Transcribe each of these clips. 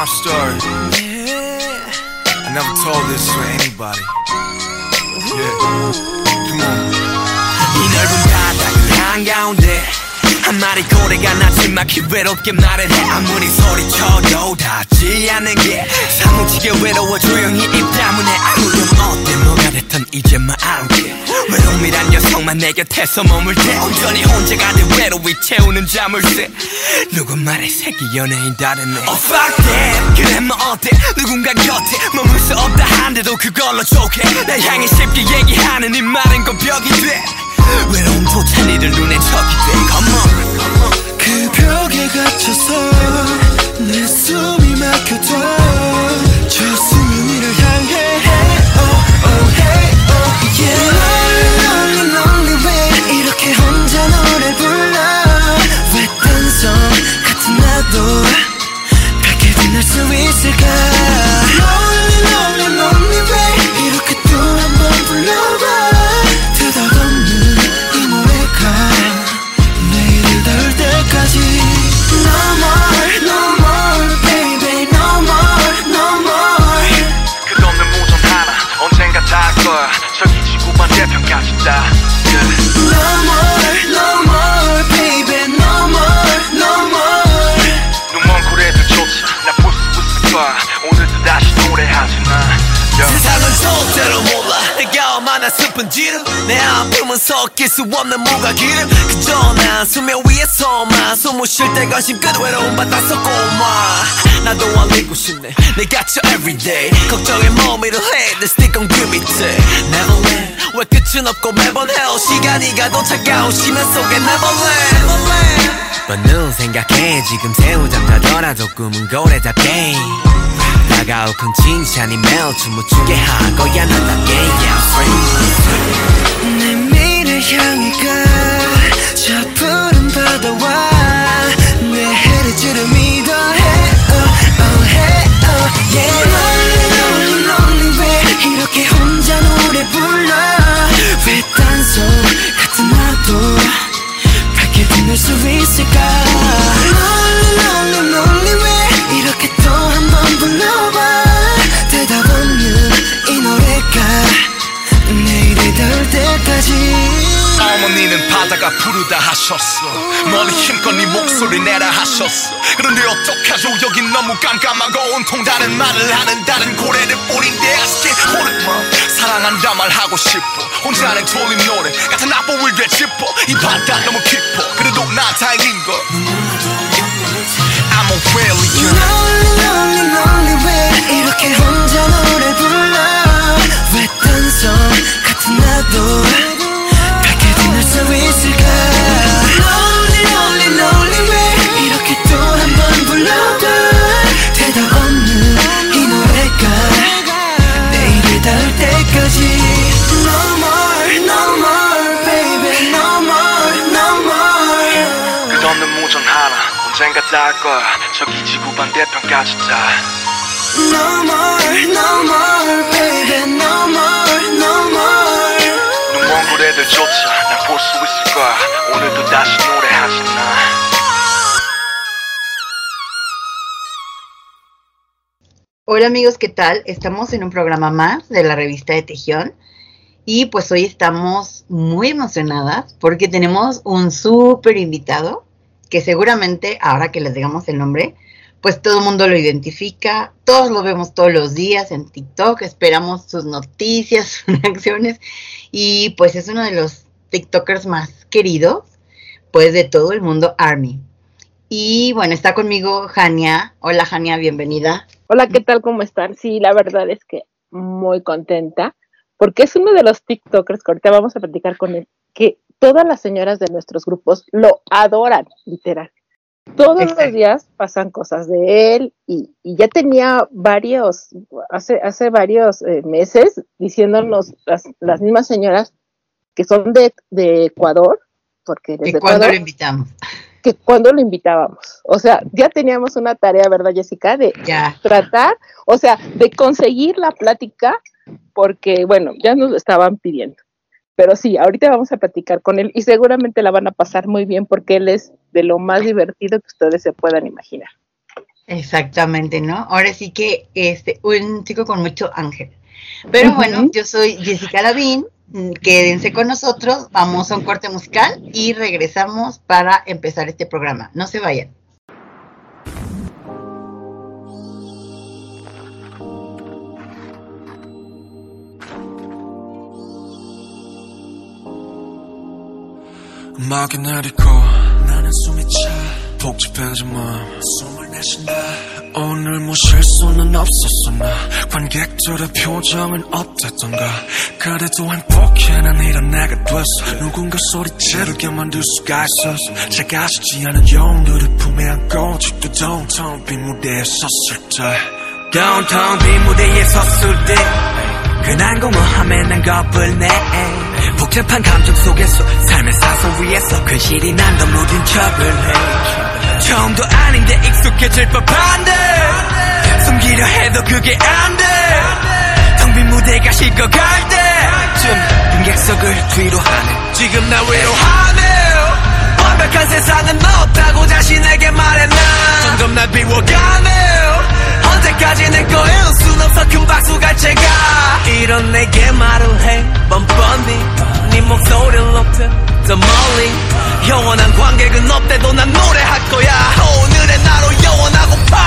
wanna know my story? I never told this to anybody. Yeah. Come on. 이 넓은 바다 한가운데 한 마리 고래가 나지막히 외롭게 말을 해. 아무리 소리쳐도 닿지 않는 게 사무치게 외로워 조용히 입 다문에 아무렴 어때? 뭐가 됐든 이제 말할게 외로움이란 녀석만 내 곁에서 머물 때 온전히 혼자가 돼 외로이 채우는 자물쇠 누구 말에 새끼 연예인 다르네. Oh fuck that. 그래 뭐 어때? 누군가 곁에 머물 수 없다 한데도 그걸로 좋게 날 향해 쉽게 얘기하는 이 말은 건 벽이 돼 외로움조차 니들 눈에 적이 돼. Come on. 그 벽에 갇혀서 내 숨이 막혀도 저 수면위를 향해. Oh, oh, hey, oh, yeah. Lonely, lonely way 이렇게 혼자 노래 불러 왜 딴성 같은 나도 밝게 빛날 수 있을까 얼마나 슬픈지를 내 아픔은 섞일 수 없는 무가 기름. 그저 난 수면 위에서만 숨을 쉴때 관심 끝 외로움 받아서 고마. 나도 알리고 싶네. 내 갇혀 everyday 걱정에 머미를 해내 stick on 그 밑에 Neverland 왜 끝은 없고 매번 헤어 시간이 가도 차가운 시면 속에 Neverland Neverland 뻔는 생각해. 지금 새우잠 자더라도 꿈은 고래잡게 다가올 큰 칭찬이 추게 할 거야 나답게 yeah, 내 미래 향해 가저 푸른 바다와 내 헤르지를 믿어해. oh, oh, hey, oh, yeah. Lonely, lonely, lonely way 이렇게 혼자 노래 불러? 왜 딴소 같 부르다 하셨어 멀리 힘껏 네 목소리 내라 하셨어 그런데 어떡하죠? 여긴 너무 깜깜하고 온통 다른 말을 하는 다른 고래를 뿌린데 아쉽게 호르몬 사랑한다 말하고 싶어. 혼자는 졸린 노래 같은 악보를 되짚어. 이 바다 너무 깊어. 그래도 나 다행인 걸 I'm a failure Lonely, lonely, lonely way 반대편까지 다 No more, no more, baby, no more, no more. 눈먼 고래들조차 날 볼 수 있을 거야 오늘도 다시 노래하지 나 Hola amigos, ¿qué tal? Estamos en un programa más de la revista de Tejión y pues hoy estamos muy emocionadas porque tenemos un súper invitado que seguramente ahora que les digamos el nombre, pues todo el mundo lo identifica, todos lo vemos todos los días en TikTok, esperamos sus noticias, sus reacciones y pues es uno de los TikTokers más queridos pues de todo el mundo Army. Y bueno, está conmigo Jania. Hola Jania, bienvenida. Hola, ¿qué tal? ¿Cómo están? Sí, la verdad es que muy contenta, porque es uno de los TikTokers que ahorita vamos a platicar con él, que todas las señoras de nuestros grupos lo adoran, literal. Todos Exacto. los días pasan cosas de él y, y ya tenía varios, hace, hace varios eh, meses diciéndonos las, las mismas señoras que son de, de Ecuador, porque ¿Y desde cuándo Ecuador, lo invitamos? que cuando lo invitábamos. O sea, ya teníamos una tarea, ¿verdad, Jessica? De Ya. tratar, o sea, de conseguir la plática, porque, bueno, ya nos lo estaban pidiendo. Pero sí, ahorita vamos a platicar con él y seguramente la van a pasar muy bien porque él es de lo más divertido que ustedes se puedan imaginar. Exactamente, ¿no? Ahora sí que este, un chico con mucho ángel. Pero bueno, yo soy Jessica Lavín. mm, Quédense con nosotros, vamos a un corte musical y regresamos para empezar este programa. No se vayan. 음악이 내리고 나는 숨이 차. 복잡해진 마음. 숨을 내쉰다. 오늘 뭐 실수는 없었어 나 관객들의 표정은 어땠던가? 그래도 행복해 난 이런 내가 됐어. 누군가 소리 지르게 만들 수가 있었어 작아지지 않은 영웅들을 품에 안고 아직도 downtown 빈 무대에 섰을 때 downtown 빈 무대에 섰을 때 흔한 공허함에 난 겁을 내 복잡한 감정 속에서 삶의 사선 위에서 근실이 난더 무딘 척을 해. 처음도 아닌데 익숙해질 법한데 숨기려 해도 그게 안돼 텅 빈 무대가 식어갈 때쯤 빈객석을 뒤로 하네. 지금 나 외로워하네. 완벽한 세상은 없다고 자신에게 난 점점 날 비워가네 언제까지 내 거일 순 없어. 큰 박수 갈 제가. 이런 내게 말을 해. 뻔뻔히 네 목소리를 높여 더 멀리. 영원한 관객은 없대도 난 노래할 거야. 오늘의 나로 영원하고파.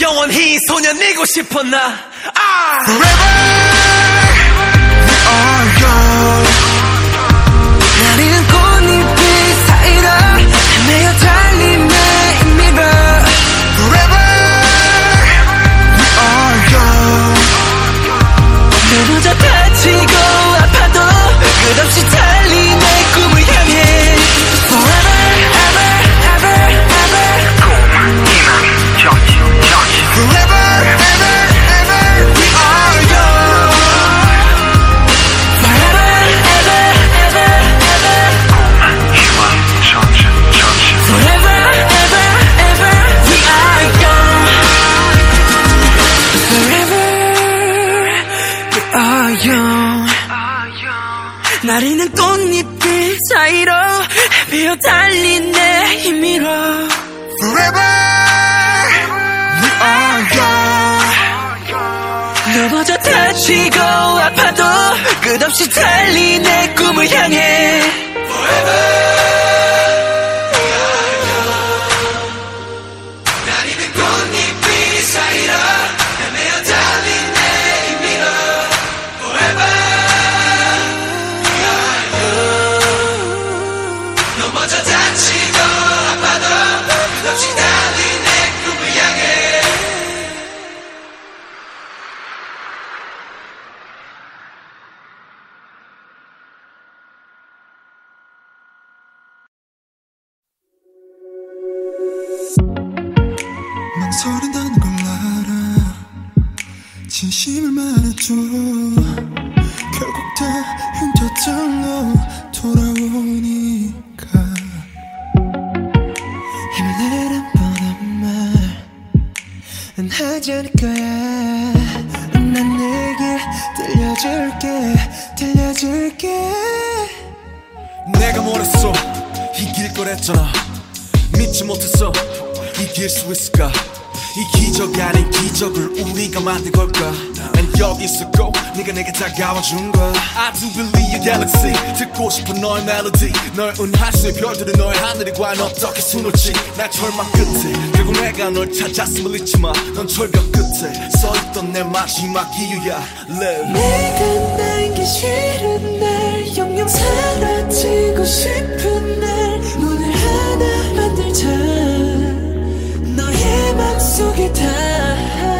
영원히 소년이고 싶어 나. 아! 나리는 끝없이 달 다치고 아파도 끝없이 달린 내 꿈을 향해 있을까? 이 기적 아닌 기적을 우리가 만든 걸까? 난 여기 있었고 네가 내게 다가와준 거야 I do believe your galaxy. 듣고 싶은 너의 멜로디 널 은하수의 별들은 너의 하늘이 과연 어떻게 수놓지? 날 절망 끝에 결국 내가 널 찾았음을 잊지 마넌 철벽 끝에 서있던 내 마지막 이유야. Live 내가 난게 싫은 날 영영 사라지고 싶은 날 문을 하나 만들자 희망 속에 다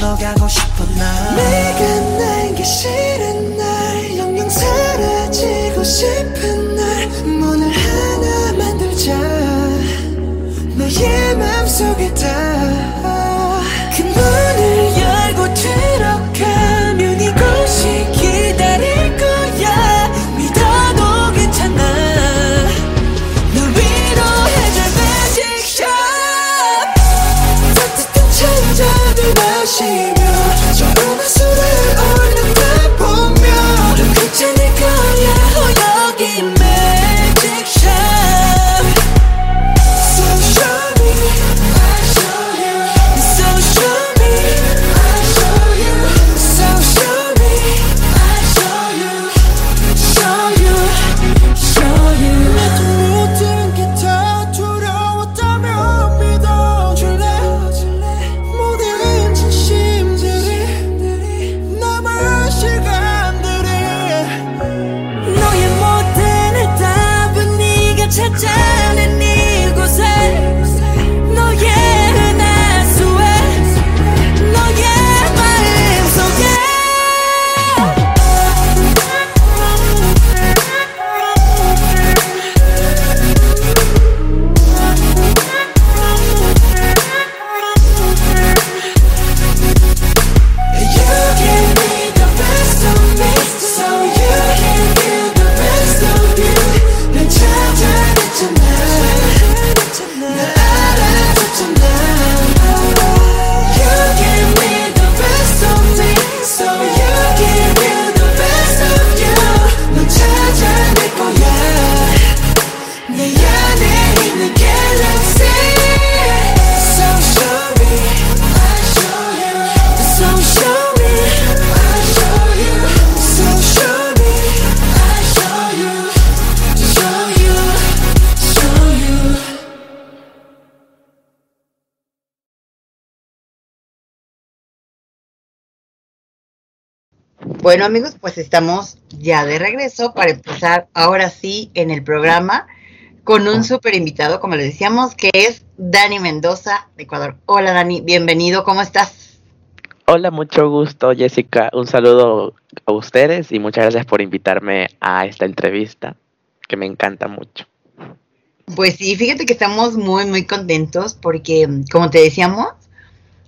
걷어가고 싶어 나 내가 날기 싫은 날. 영영 사라지고 싶은 날. 문을 하나 만들자. 너의 맘속에 다 Bueno amigos, pues estamos ya de regreso para empezar ahora sí en el programa con un súper invitado, como les decíamos, que es Dani Mendoza de Ecuador. Hola Dani, bienvenido, ¿cómo estás? Hola, mucho gusto, Jessica. Un saludo a ustedes y muchas gracias por invitarme a esta entrevista, que me encanta mucho. Pues sí, fíjate que estamos muy, muy contentos porque, como te decíamos,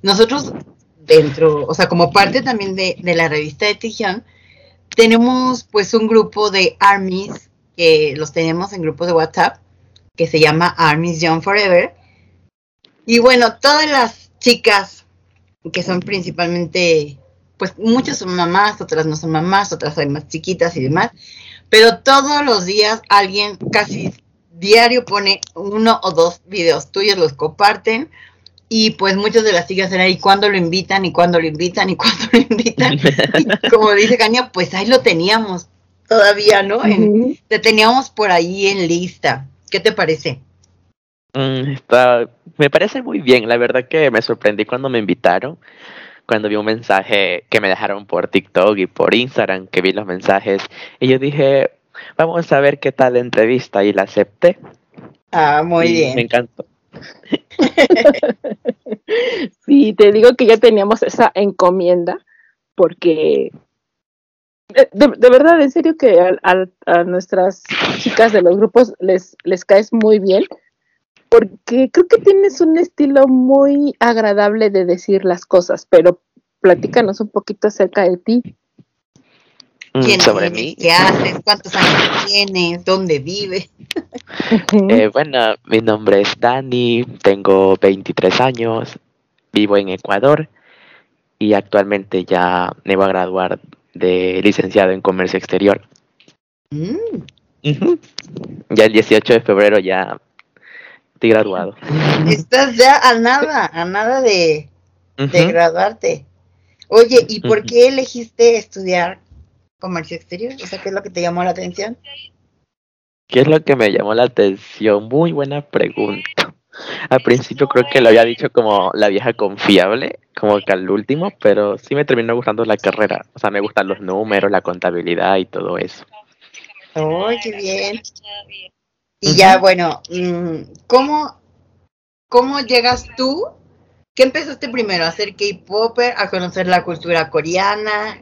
nosotros dentro, o sea, como parte también de, de la revista de Tijión, tenemos pues un grupo de armies que los tenemos en grupos de WhatsApp que se llama Armies Young Forever. Y bueno, todas las chicas que son principalmente, pues muchas son mamás, otras no son mamás, otras hay más chiquitas y demás, pero todos los días alguien casi diario pone uno o dos videos tuyos, los comparten y pues muchas de las chicas eran ahí cuando lo invitan y cuando lo invitan y cuando lo invitan. Y como dice Caña, pues ahí lo teníamos todavía, ¿no? En- Ujú. te teníamos por ahí en lista. ¿Qué te parece? Mm, está, me parece muy bien, la verdad que me sorprendí cuando me invitaron, cuando vi un mensaje que me dejaron por TikTok y por Instagram, que vi los mensajes, y yo dije, vamos a ver qué tal la entrevista, y la acepté. Ah, muy y bien. Me encantó. Sí, te digo que ya teníamos esa encomienda porque de, verdad, en serio que a, a- a nuestras chicas de los grupos les, les caes muy bien porque creo que tienes un estilo muy agradable de decir las cosas, pero platícanos un poquito acerca de ti. Mm, ¿Quién sobre eres? mí. ¿Qué haces? ¿Cuántos años tienes? ¿Dónde vives? Eh, bueno, mi nombre es Dani, tengo 23 años, vivo en Ecuador y actualmente ya me voy a graduar de licenciado en comercio exterior. Mm. Ya el 18 de febrero ya estoy graduado. Estás ya a nada, a nada de, graduarte. Oye, ¿y por qué elegiste estudiar comercio exterior? O sea, ¿qué es lo que te llamó la atención? ¿Qué es lo que me llamó la atención? Muy buena pregunta. Al principio creo que lo había dicho como la vieja confiable, como que al último, pero sí me terminó gustando la carrera. O sea, me gustan los números, la contabilidad y todo eso. ¡Ay, qué bien! Y ya, bueno, mm, ¿cómo, ¿cómo llegas tú? ¿Qué empezaste primero? ¿A hacer K-Popper? ¿A conocer la cultura coreana?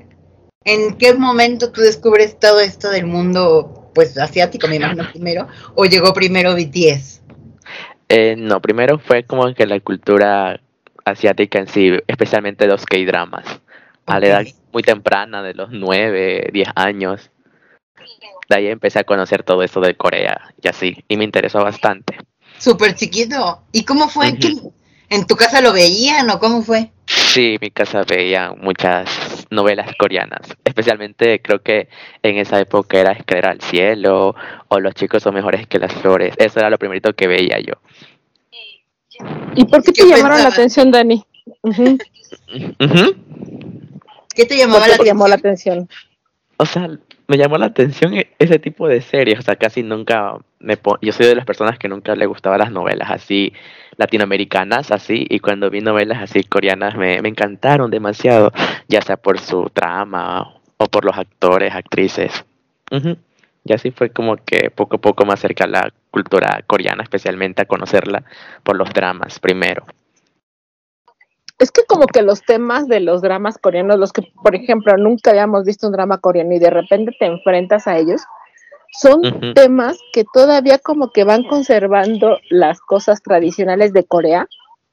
¿En qué momento tú descubres todo esto del mundo, pues, asiático, me imagino primero? ¿O llegó primero BTS? Eh, no, primero fue como que la cultura asiática en sí, especialmente los K-dramas. A la edad muy temprana, de los 9, 10 años. De ahí empecé a conocer todo eso de Corea y así, y me interesó bastante. Súper chiquito. ¿Y cómo fue? Ujú. ¿Qué- ¿En tu casa lo veían o cómo fue? Sí, mi casa veía muchas novelas coreanas, especialmente creo que en esa época era Escalera al cielo o Los chicos son mejores que las flores. Eso era lo primerito que veía yo. ¿Y por qué ¿Qué te llamaron la atención, Dani? Ujú. ¿Qué te ¿Por llamaba qué la te llamó la atención? O sea, me llamó la atención e- ese tipo de series. O sea, casi nunca me Yo soy de las personas que nunca le gustaban las novelas así latinoamericanas, así. Y cuando vi novelas así coreanas me, me encantaron demasiado, ya sea por su trama o por los actores, actrices. Y así fue como que poco a poco me acerca a la cultura coreana, especialmente a conocerla por los dramas primero. Es que como que los temas de los dramas coreanos, los que, por ejemplo, nunca habíamos visto un drama coreano y de repente te enfrentas a ellos, son temas que todavía como que van conservando las cosas tradicionales de Corea,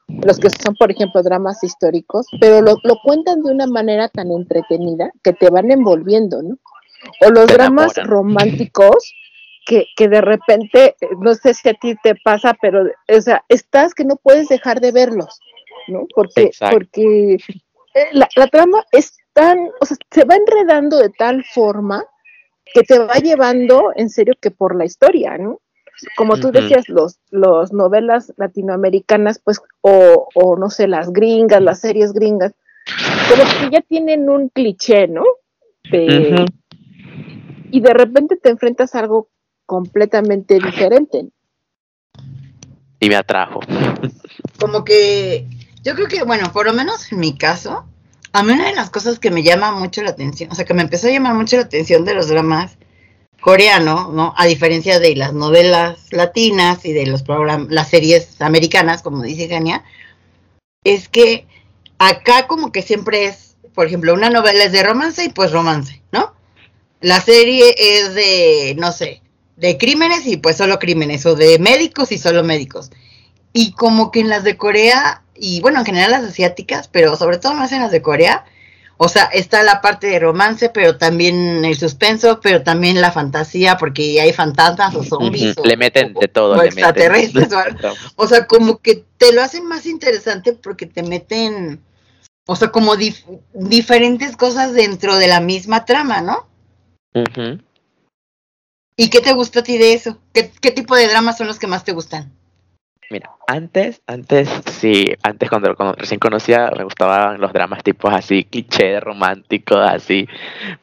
los que son, por ejemplo, dramas históricos, pero lo, lo cuentan de una manera tan entretenida que te van envolviendo, ¿no? O los Te dramas enamoran. románticos que, que de repente, eh, no sé si a ti te pasa, pero, o sea, estás que no puedes dejar de verlos, ¿no? Porque, Exacto. porque eh, la, la trama es tan, o sea, se va enredando de tal forma que te va llevando en serio que por la historia, ¿no? Como tú decías, los, los novelas latinoamericanas, pues, o, o no sé, las gringas, las series gringas, como que ya tienen un cliché, ¿no? De-. Y de repente te enfrentas a algo completamente diferente. Y me atrajo. como que yo creo que, bueno, por lo menos en mi caso, a mí una de las cosas que me llama mucho la atención, o sea, que me empezó a llamar mucho la atención de los dramas coreanos, ¿no? A diferencia de las novelas latinas y de los programas, las series americanas, como dice Gania, es que acá como que siempre es, por ejemplo, una novela es de romance y pues romance, ¿no? La serie es de, no sé, de crímenes y pues solo crímenes, o de médicos y solo médicos. Y como que en las de Corea, y bueno, en general las asiáticas, pero sobre todo más en las de Corea, o sea, está la parte de romance, pero también el suspenso, pero también la fantasía, porque hay fantasmas o zombies. O- Le meten de todo. o le meten. extraterrestres o sea, como que te lo hacen más interesante porque te meten, o sea, como dif- diferentes cosas dentro de la misma trama, ¿no? ¿Y qué te gusta a ti de eso? ¿Qué, qué tipo de dramas son los que más te gustan? Mira, antes, antes, sí, antes cuando, cuando recién conocía me gustaban los dramas tipos así, cliché románticos, así,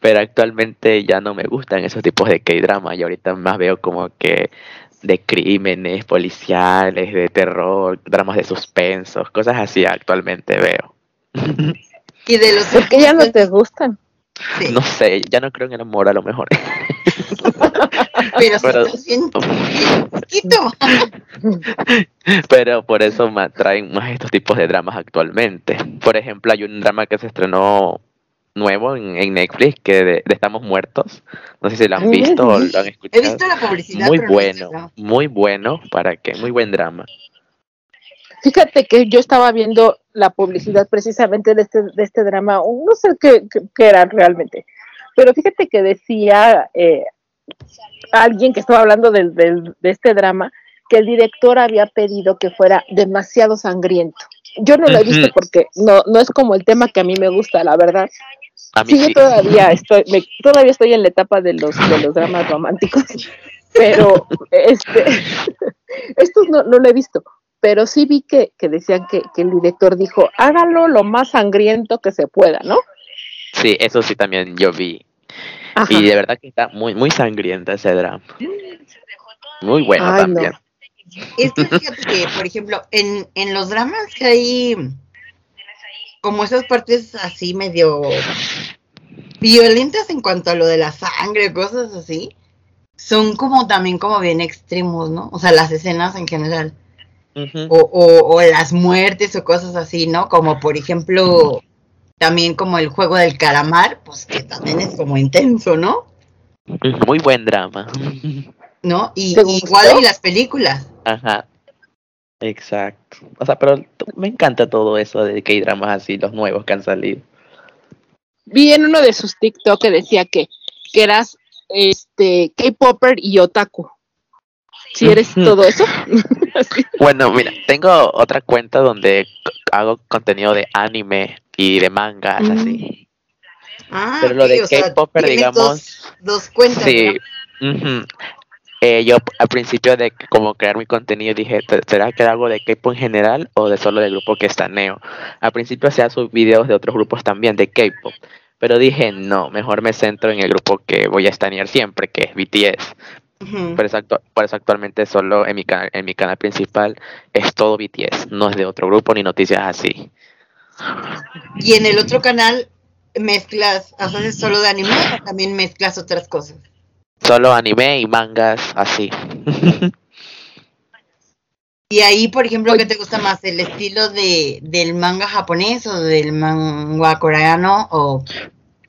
pero actualmente ya no me gustan esos tipos de K-drama y ahorita más veo como que de crímenes policiales, de terror, dramas de suspensos, cosas así actualmente veo. Y de los ¿Por qué ya no te gustan? Sí, No sé, ya no creo en el amor a lo mejor. pero pero-. Pero por eso me atraen más estos tipos de dramas actualmente. Por ejemplo, hay un drama que se estrenó nuevo en, en Netflix que de, de Estamos Muertos. No sé si lo han visto o lo han He escuchado. visto la publicidad, Muy no he bueno, muy bueno. ¿Para qué? Muy buen drama. Fíjate que yo estaba viendo la publicidad precisamente de este, de este drama, no sé qué, qué- qué era realmente, pero fíjate que decía eh, alguien que estaba hablando del- del- de este drama que el director había pedido que fuera demasiado sangriento. Yo no lo he visto porque no, no es como el tema que a mí me gusta, la verdad, A mí Sí, yo todavía estoy, me- todavía estoy en la etapa de los, de los dramas románticos, pero este, estos no, no lo he visto, pero sí vi que, que decían que, que el director dijo, hágalo lo más sangriento que se pueda, ¿no? Sí, eso sí también yo vi. Ajá. Y de verdad que está muy, muy sangrienta ese drama. Muy bueno Ay, no. también. Es que fíjate que, por ejemplo, en, en los dramas que hay como esas partes así medio violentas en cuanto a lo de la sangre, cosas así, son como también como bien extremos, ¿no? O sea, las escenas en general. O, o, o las muertes o cosas así, ¿no? Como por ejemplo, también como el juego del calamar, pues que también es como intenso, ¿no? Muy buen drama. ¿No? Y igual en las películas. Ajá. Exacto. O sea, pero me encanta todo eso de que hay dramas así, los nuevos que han salido. Vi en uno de sus TikTok que decía que, que eras este K-Popper y otaku. Si eres Ujú. todo eso. Así. Bueno, mira, tengo otra cuenta donde hago contenido de anime y de mangas, Mm. así. Ah, Pero lo de K-Popper, digamos, Dos, dos cuentas. Sí. Eh, yo al principio de como crear mi contenido dije, "¿Te- ¿será que hago de K-pop en general o de solo del grupo que está Neo? Al principio hacía sus videos de otros grupos también de K-pop, pero dije, no, mejor me centro en el grupo que voy a estanear siempre, que es BTS. Por eso, actu- por eso actualmente solo en mi, canal, en mi canal principal es todo BTS, no es de otro grupo ni noticias así. Y en el otro canal mezclas, haces solo de anime o también mezclas otras cosas. Solo anime y mangas así. Y ahí, por ejemplo, ¿qué te gusta más? ¿El estilo de, del manga japonés o del manga coreano? O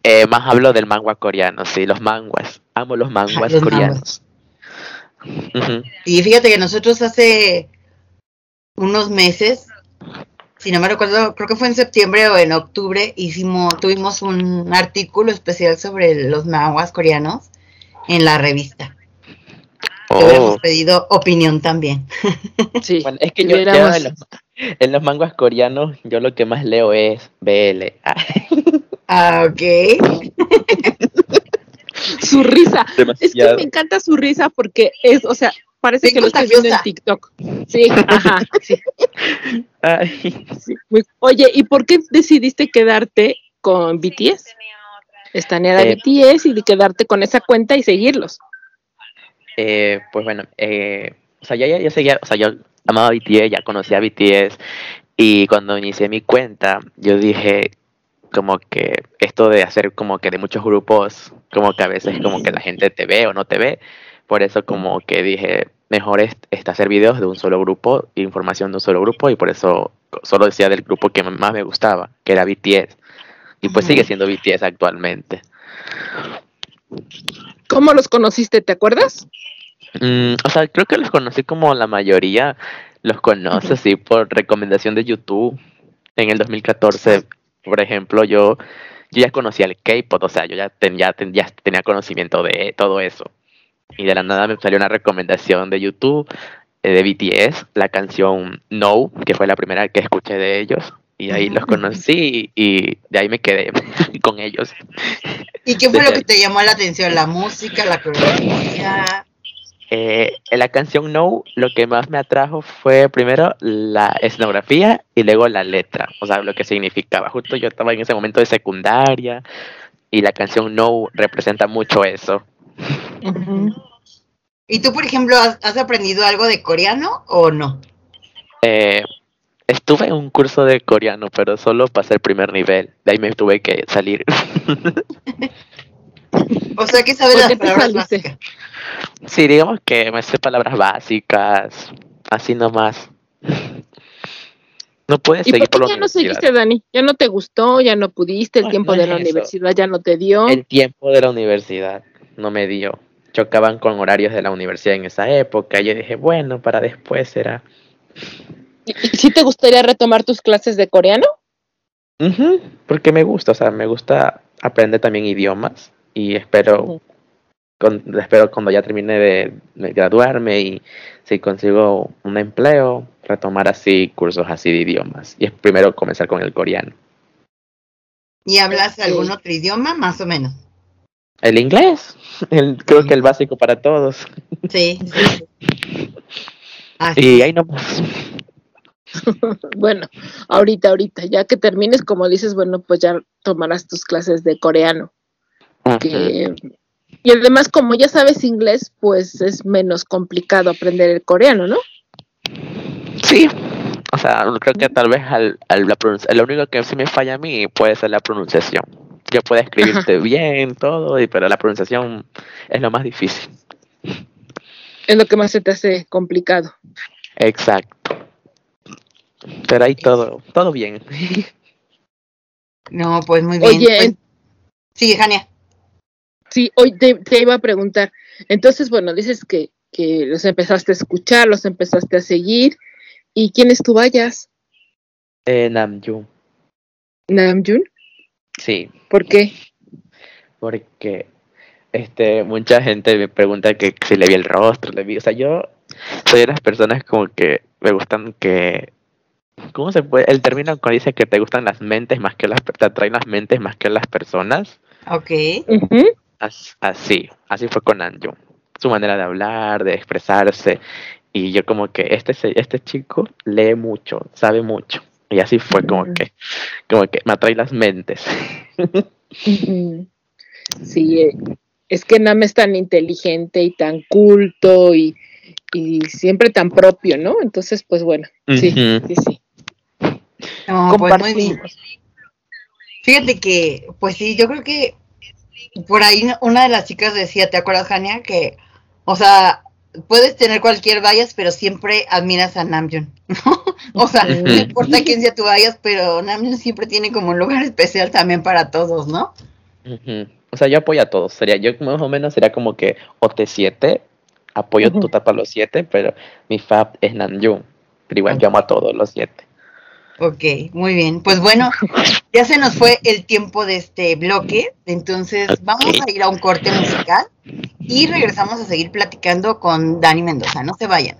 Eh, más hablo del manga coreano, sí, los manguas. Amo los manguas los coreanos. Ujú. Y fíjate que nosotros hace unos meses, si no me recuerdo, creo que fue en septiembre o en octubre, hicimos, tuvimos un artículo especial sobre los manguas coreanos en la revista. Que Oh, hubiéramos pedido opinión también. Sí. bueno, es que yo, yo en, los, en los manguas coreanos, yo lo que más leo es BL. Ah, Ah, ok. Su risa. Es que me encanta su risa porque es, o sea, parece Bien que lo estoy viendo en. TikTok. Sí, ajá. sí, Ay, sí, Oye, ¿y por qué decidiste quedarte con BTS? Estanear a Eh, BTS y quedarte con esa cuenta y seguirlos. eh, pues bueno, eh, o sea, ya, ya, ya seguía, o sea, yo amaba BTS, ya conocía a BTS y cuando inicié mi cuenta, yo dije como que esto de hacer como que de muchos grupos, como que a veces como que la gente te ve o no te ve, por eso como que dije, mejor es, es hacer videos de un solo grupo, información de un solo grupo y por eso solo decía del grupo que más me gustaba, que era BTS. Y pues sigue siendo BTS actualmente. ¿Cómo los conociste? ¿Te acuerdas? Mm, o sea, creo que los conocí como la mayoría los conoce, así por recomendación de YouTube. En el 2014, por ejemplo, yo, yo ya conocía el K-pop, o sea, yo ya, ten- ya, ten- ya tenía conocimiento de todo eso. Y de la nada me salió una recomendación de YouTube eh, de BTS, la canción No, que fue la primera que escuché de ellos. Y ahí los conocí y de ahí me quedé con ellos. ¿Y qué fue lo que te llamó la atención? ¿La música, la coreografía? Eh, en la canción No, lo que más me atrajo fue primero la escenografía y luego la letra, o sea, lo que significaba. Justo yo estaba en ese momento de secundaria y la canción No representa mucho eso. ¿Y tú, por ejemplo, has, has aprendido algo de coreano o no? Eh, estuve en un curso de coreano, pero solo pasé el primer nivel. De ahí me tuve que salir. O sea, que sabes ¿Por las qué palabras básicas. sí, digamos que me sé palabras básicas, así nomás. No puedes ¿Y seguir por por qué la ya no seguiste, Dani? ¿Ya no te gustó? ¿Ya no pudiste? ¿El No, tiempo no de es la eso. universidad ya no te dio? El tiempo de la universidad no me dio. Chocaban con horarios de la universidad en esa época. Yo dije, bueno, para después será. ¿Y y sí te gustaría retomar tus clases de coreano? Ujú, porque me gusta, o sea, me gusta aprender también idiomas y espero, con- espero cuando ya termine de, de graduarme y si consigo un empleo, retomar así cursos así de idiomas. Y es primero comenzar con el coreano. ¿Y hablas algún otro idioma? Más o menos. El inglés, el, creo que el básico para todos. Sí. sí. Así. Y ahí nomás. Bueno, ahorita, ahorita, ya que termines, como dices, bueno, pues ya tomarás tus clases de coreano. Que- y además, como ya sabes inglés, pues es menos complicado aprender el coreano, ¿no? Sí, o sea, creo que tal vez al, al- la lo único que sí me falla a mí puede ser la pronunciación. Yo puedo escribirte bien, todo, y- pero la pronunciación es lo más difícil. Es lo que más se te hace complicado. Exacto. Pero ahí todo, todo bien. No, pues muy bien. Oye, Pues, en- sí, Jania. Sí, hoy te, te iba a preguntar. Entonces, bueno, dices que, que los empezaste a escuchar, los empezaste a seguir. ¿Y quién es tu vayas? Eh, Namjoon, Namjoon. sí, ¿Por qué? porque este mucha gente me pregunta que si le vi el rostro, le vi, o sea, yo soy de las personas como que me gustan que ¿cómo se puede? El término cuando dice que te gustan las mentes más que las te atraen las mentes más que las personas, Ok. As- así, así fue con Anju. Su manera de hablar, de expresarse y yo como que este se- este chico lee mucho, sabe mucho. Y así fue como que como que me atrae las mentes. Sí, eh, es que Nam es tan inteligente y tan culto y, y siempre tan propio, ¿no? Entonces, pues bueno, sí, sí, sí. No, pues muy bien. Fíjate que, pues sí, yo creo que por ahí una de las chicas decía, ¿te acuerdas, Jania? Que, o sea, puedes tener cualquier bias, pero siempre admiras a Namjoon, ¿no? O sea, no importa quién sea tu bias, pero Namjoon siempre tiene como un lugar especial también para todos, ¿no? O sea, yo apoyo a todos. Sería, yo más o menos sería como que OT7, apoyo total para los siete, pero mi fab es Namjoon. Pero igual yo amo a todos los siete. Ok, muy bien. Pues bueno, ya se nos fue el tiempo de este bloque, entonces vamos a ir a un corte musical y regresamos a seguir platicando con Dani Mendoza. No se vayan.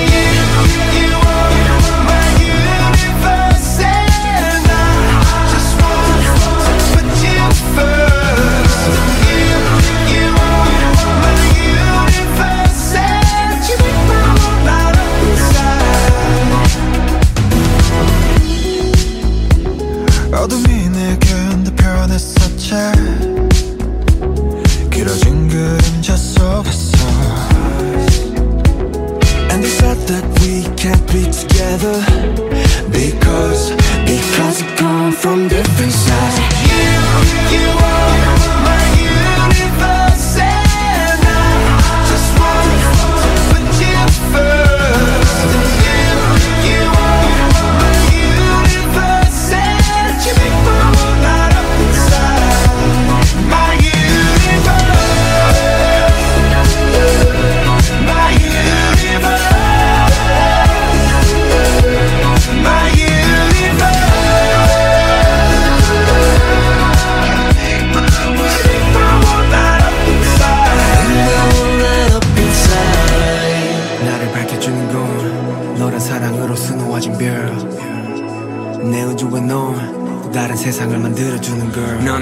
Together. Because, because we come from different sides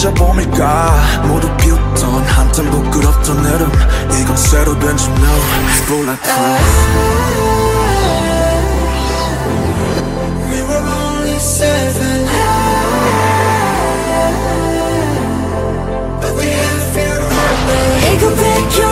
혼자 봄일까? 모두 피웠던 한참 부끄럽던 여름. 이건 새로 된 조명 Bulletproof It could break your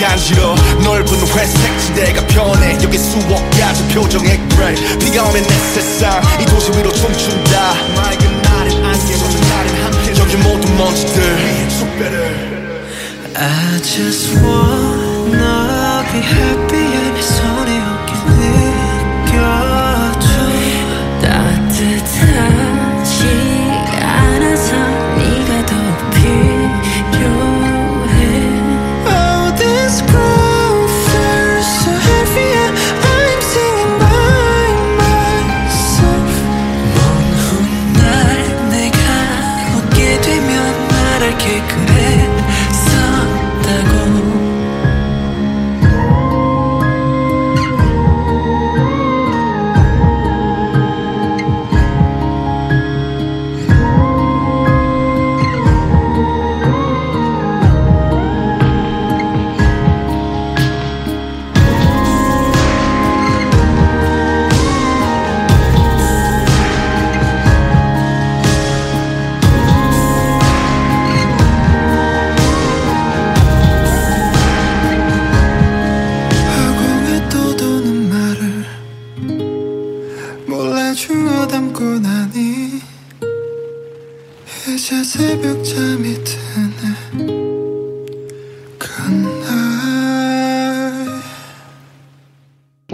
간지러 넓은 회색 지대가 변해. 여기 수억 가지 표정의 그레이 비가 오면 내 세상 이 도시 위로 춤춘다. 맑은 날엔 안개 젖은 날엔 함께 저기 모든 먼지들 숲배를. I just wanna be happy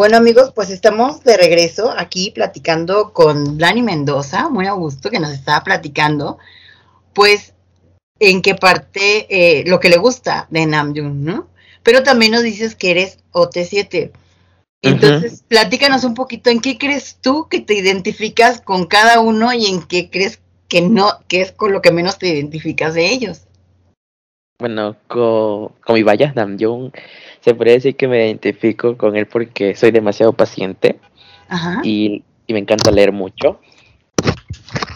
Bueno amigos, pues estamos de regreso aquí platicando con Dani Mendoza, muy a gusto que nos estaba platicando, pues en qué parte eh, lo que le gusta de Namjoon, ¿no? Pero también nos dices que eres OT7. Entonces, platícanos un poquito en qué crees tú que te identificas con cada uno y en qué crees que no, que es con lo que menos te identificas de ellos. Bueno, con, con mi vaya Namjoon, se podría decir que me identifico con él porque soy demasiado paciente Ajá. y, y me encanta leer mucho.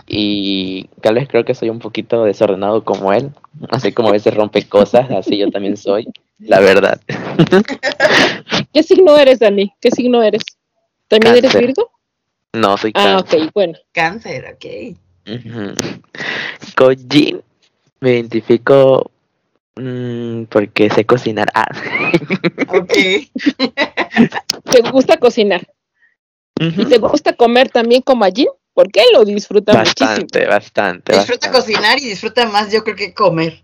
Y tal vez creo que soy un poquito desordenado como él, así como a veces rompe cosas, así yo también soy, la verdad. ¿Qué signo eres, Dani? ¿Qué signo eres? ¿También eres. Virgo? No, soy Ah, cáncer. ok, bueno. Cáncer, ok. Ujú. Con Jin me identifico mm, porque sé cocinar. Ah. Ok. ¿Te gusta cocinar? ¿Y te gusta comer también como allí? Porque lo disfruta muchísimo. Bastante, bastante. Disfruta bastante. cocinar y disfruta más yo creo que comer.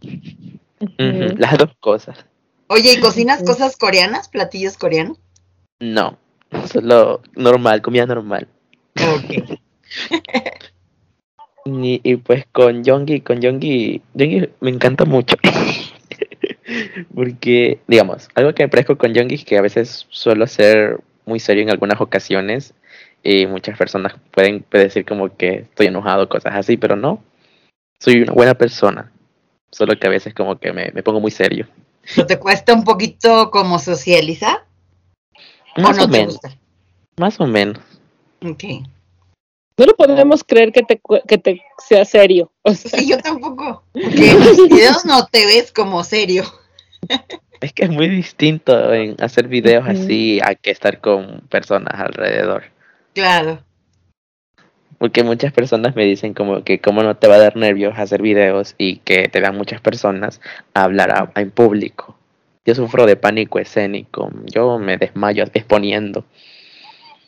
Las dos cosas. Oye, ¿y cocinas cosas coreanas, platillos coreanos? No, solo normal, comida normal. Ok. Y, y pues con Yongi, con Yongi, Yongi me encanta mucho. Porque, digamos, algo que me parezco con Yongi es que a veces suelo ser muy serio en algunas ocasiones y muchas personas pueden decir como que estoy enojado, cosas así, pero no. Soy una buena persona. Solo que a veces como que me, me pongo muy serio. ¿O te cuesta un poquito como socializar? Más ¿O no o te menos. gusta? Más o menos. Ok. No lo podemos creer que te, cu- que te sea serio. O sea, Sí, yo tampoco. Porque en los videos no te ves como serio. Es que es muy distinto en hacer videos así a que estar con personas alrededor. Claro. Porque muchas personas me dicen como que cómo no te va a dar nervios hacer videos y que te vean muchas personas a hablar a- en público. Yo sufro de pánico escénico. Yo me desmayo exponiendo.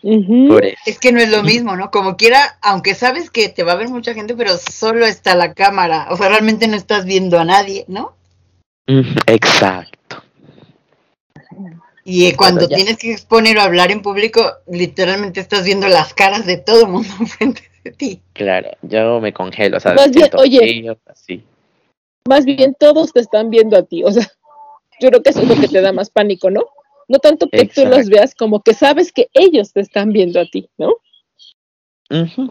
Ujú. Por eso. Es que no es lo mismo, ¿no? Como quiera, aunque sabes que te va a ver mucha gente, pero solo está la cámara. O sea, realmente no estás viendo a nadie, ¿no? Exacto. Y eh, cuando ya. tienes que exponer o hablar en público, literalmente estás viendo las caras de todo el mundo enfrente de ti. Claro, yo me congelo, o sea, Más bien, oye. así. Más bien todos te están viendo a ti. O sea, yo creo que eso es lo que te da más pánico, ¿no? No tanto que tú los veas como que sabes que ellos te están viendo a ti, ¿no?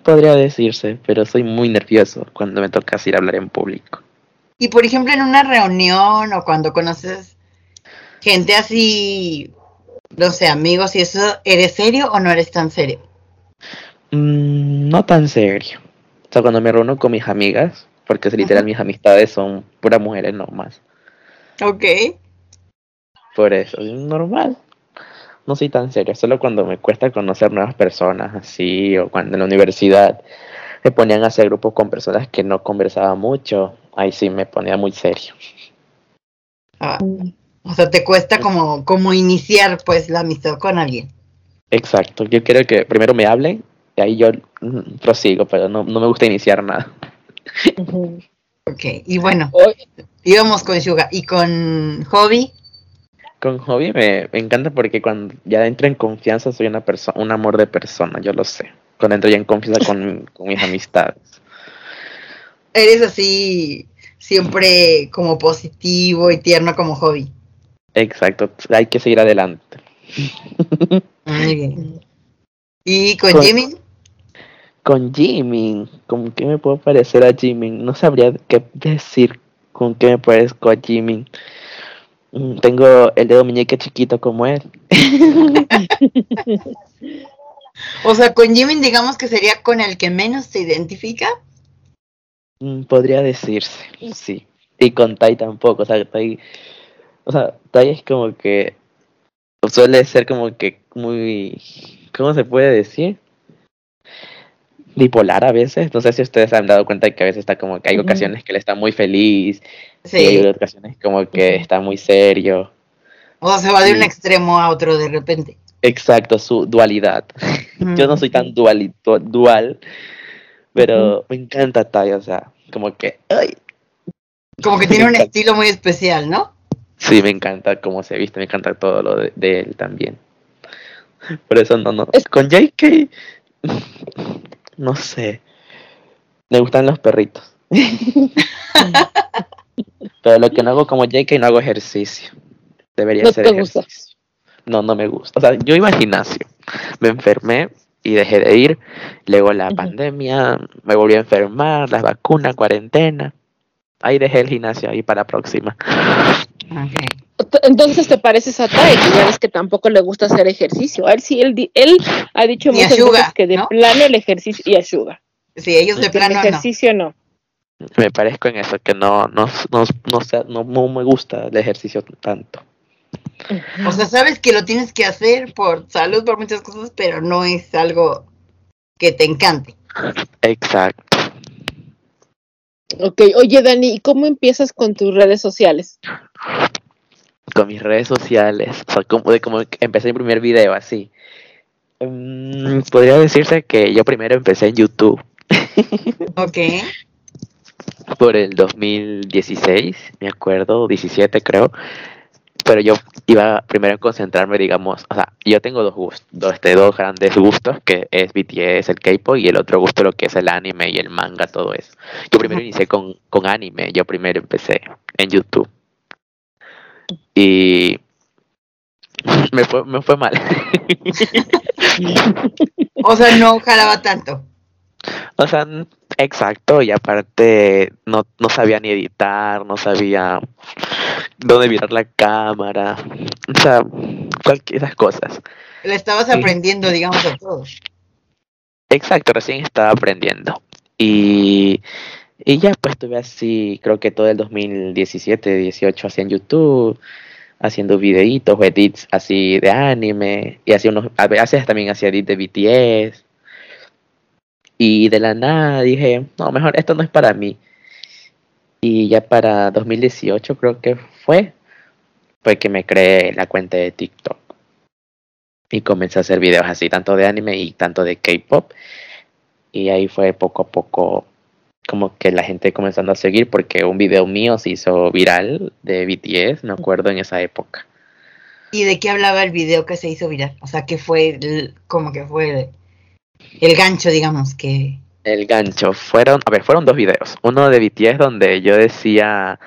Podría decirse, pero soy muy nervioso cuando me toca ir a hablar en público. Y por ejemplo, en una reunión o cuando conoces gente así, no sé, amigos y eso, ¿eres serio o no eres tan serio? Mm, no tan serio. O sea, cuando me reúno con mis amigas, porque literal Ajá. mis amistades son puras mujeres nomás. Ok. Por eso, es normal. No soy tan serio, solo cuando me cuesta conocer nuevas personas, así, o cuando en la universidad me ponían a hacer grupos con personas que no conversaba mucho, ahí sí me ponía muy serio. Ah, o sea, te cuesta como, como iniciar pues la amistad con alguien. Exacto, yo quiero que primero me hablen y ahí yo mm, prosigo, pero no, no me gusta iniciar nada. Ok, y bueno, Oye, íbamos con Suga y con Hobby. Con hobby me, me encanta porque cuando ya entro en confianza soy una persona, un amor de persona, yo lo sé. Cuando entro ya en confianza con, con mis amistades. Eres así siempre como positivo y tierno como Hobby. Exacto, hay que seguir adelante. Muy bien. ¿Y con Con- Jimmy? Con Jimmy, ¿con qué me puedo parecer a Jimmy? No sabría qué decir con qué me parezco a Jimmy. Mm, Tengo el dedo meñique chiquito como él. O sea, con Jimmy digamos que sería con el que menos te identifica. Mm, Podría decirse, sí. Y con Tai tampoco, o sea, Tai, o sea, Tai es como que suele ser como que muy, ¿cómo se puede decir? Bipolar a veces. No sé si ustedes se han dado cuenta que a veces está como que hay ocasiones que él está muy feliz y Sí. hay ocasiones como que está muy serio. O se va de un extremo a otro de repente. Exacto, su dualidad. Yo no soy tan dualito, dual, pero me encanta Tai, o sea, como que, ay, Como que tiene un estilo muy especial, ¿no? Sí, me encanta cómo se viste, me encanta todo lo de, de él también. Por eso no, no. Es- Con JK, no sé. Me gustan los perritos. Pero lo que no hago como JK, no hago ejercicio. Debería No hacer te gusta. ejercicio. No, no me gusta. O sea, yo iba al gimnasio, me enfermé y dejé de ir. Luego la pandemia, me volví a enfermar, las vacunas, cuarentena. Ahí dejé el gimnasio ahí para la próxima. Entonces te pareces a Tai, que ya ves que tampoco le gusta hacer ejercicio. A él sí, él, ha dicho Y muchas veces que de ¿no? plano el ejercicio y a Suga. Sí, ellos de que el plano no. ejercicio no. Me parezco en eso, que no, no, no, no, no me gusta el ejercicio tanto. O sea, sabes que lo tienes que hacer por salud, por muchas cosas, pero no es algo que te encante. Exacto. Ok, oye Dani, ¿y cómo empiezas con tus redes sociales? Con mis redes sociales, o sea, como, de como empecé mi primer video así. Mm, podría decirse que yo primero empecé en YouTube Ok. por el 2016, me acuerdo, 17 creo. Pero yo iba primero a concentrarme, digamos, o sea, yo tengo dos gustos, dos, este, dos grandes gustos, que es BTS, el K-pop, y el otro gusto lo que es el anime y el manga, todo eso. Yo primero inicié con, con anime, yo primero empecé en YouTube. Y me fue, me fue mal. O sea, no jalaba tanto. O sea, exacto, y aparte no, no sabía ni editar, no sabía dónde mirar la cámara, o sea, cualquier esas cosas. Le estabas Sí. aprendiendo, digamos, a todos. Exacto, recién estaba aprendiendo. Y, y ya pues estuve así, creo que todo el 2017, 18 así en YouTube, haciendo videitos edits así de anime, y hacía unos, a veces también hacía edits de BTS. Y de la nada dije, no, mejor esto no es para mí. Y ya para 2018 creo que fue, fue que me creé la cuenta de TikTok. Y comencé a hacer videos así, tanto de anime y tanto de K-pop. Y ahí fue poco a poco como que la gente comenzando a seguir porque un video mío se hizo viral de BTS, me acuerdo en esa época. ¿Y de qué hablaba el video que se hizo viral? O sea, que fue el- como que fue el, el gancho, digamos, que... El gancho fueron, a ver, fueron dos videos. Uno de BTS donde yo decía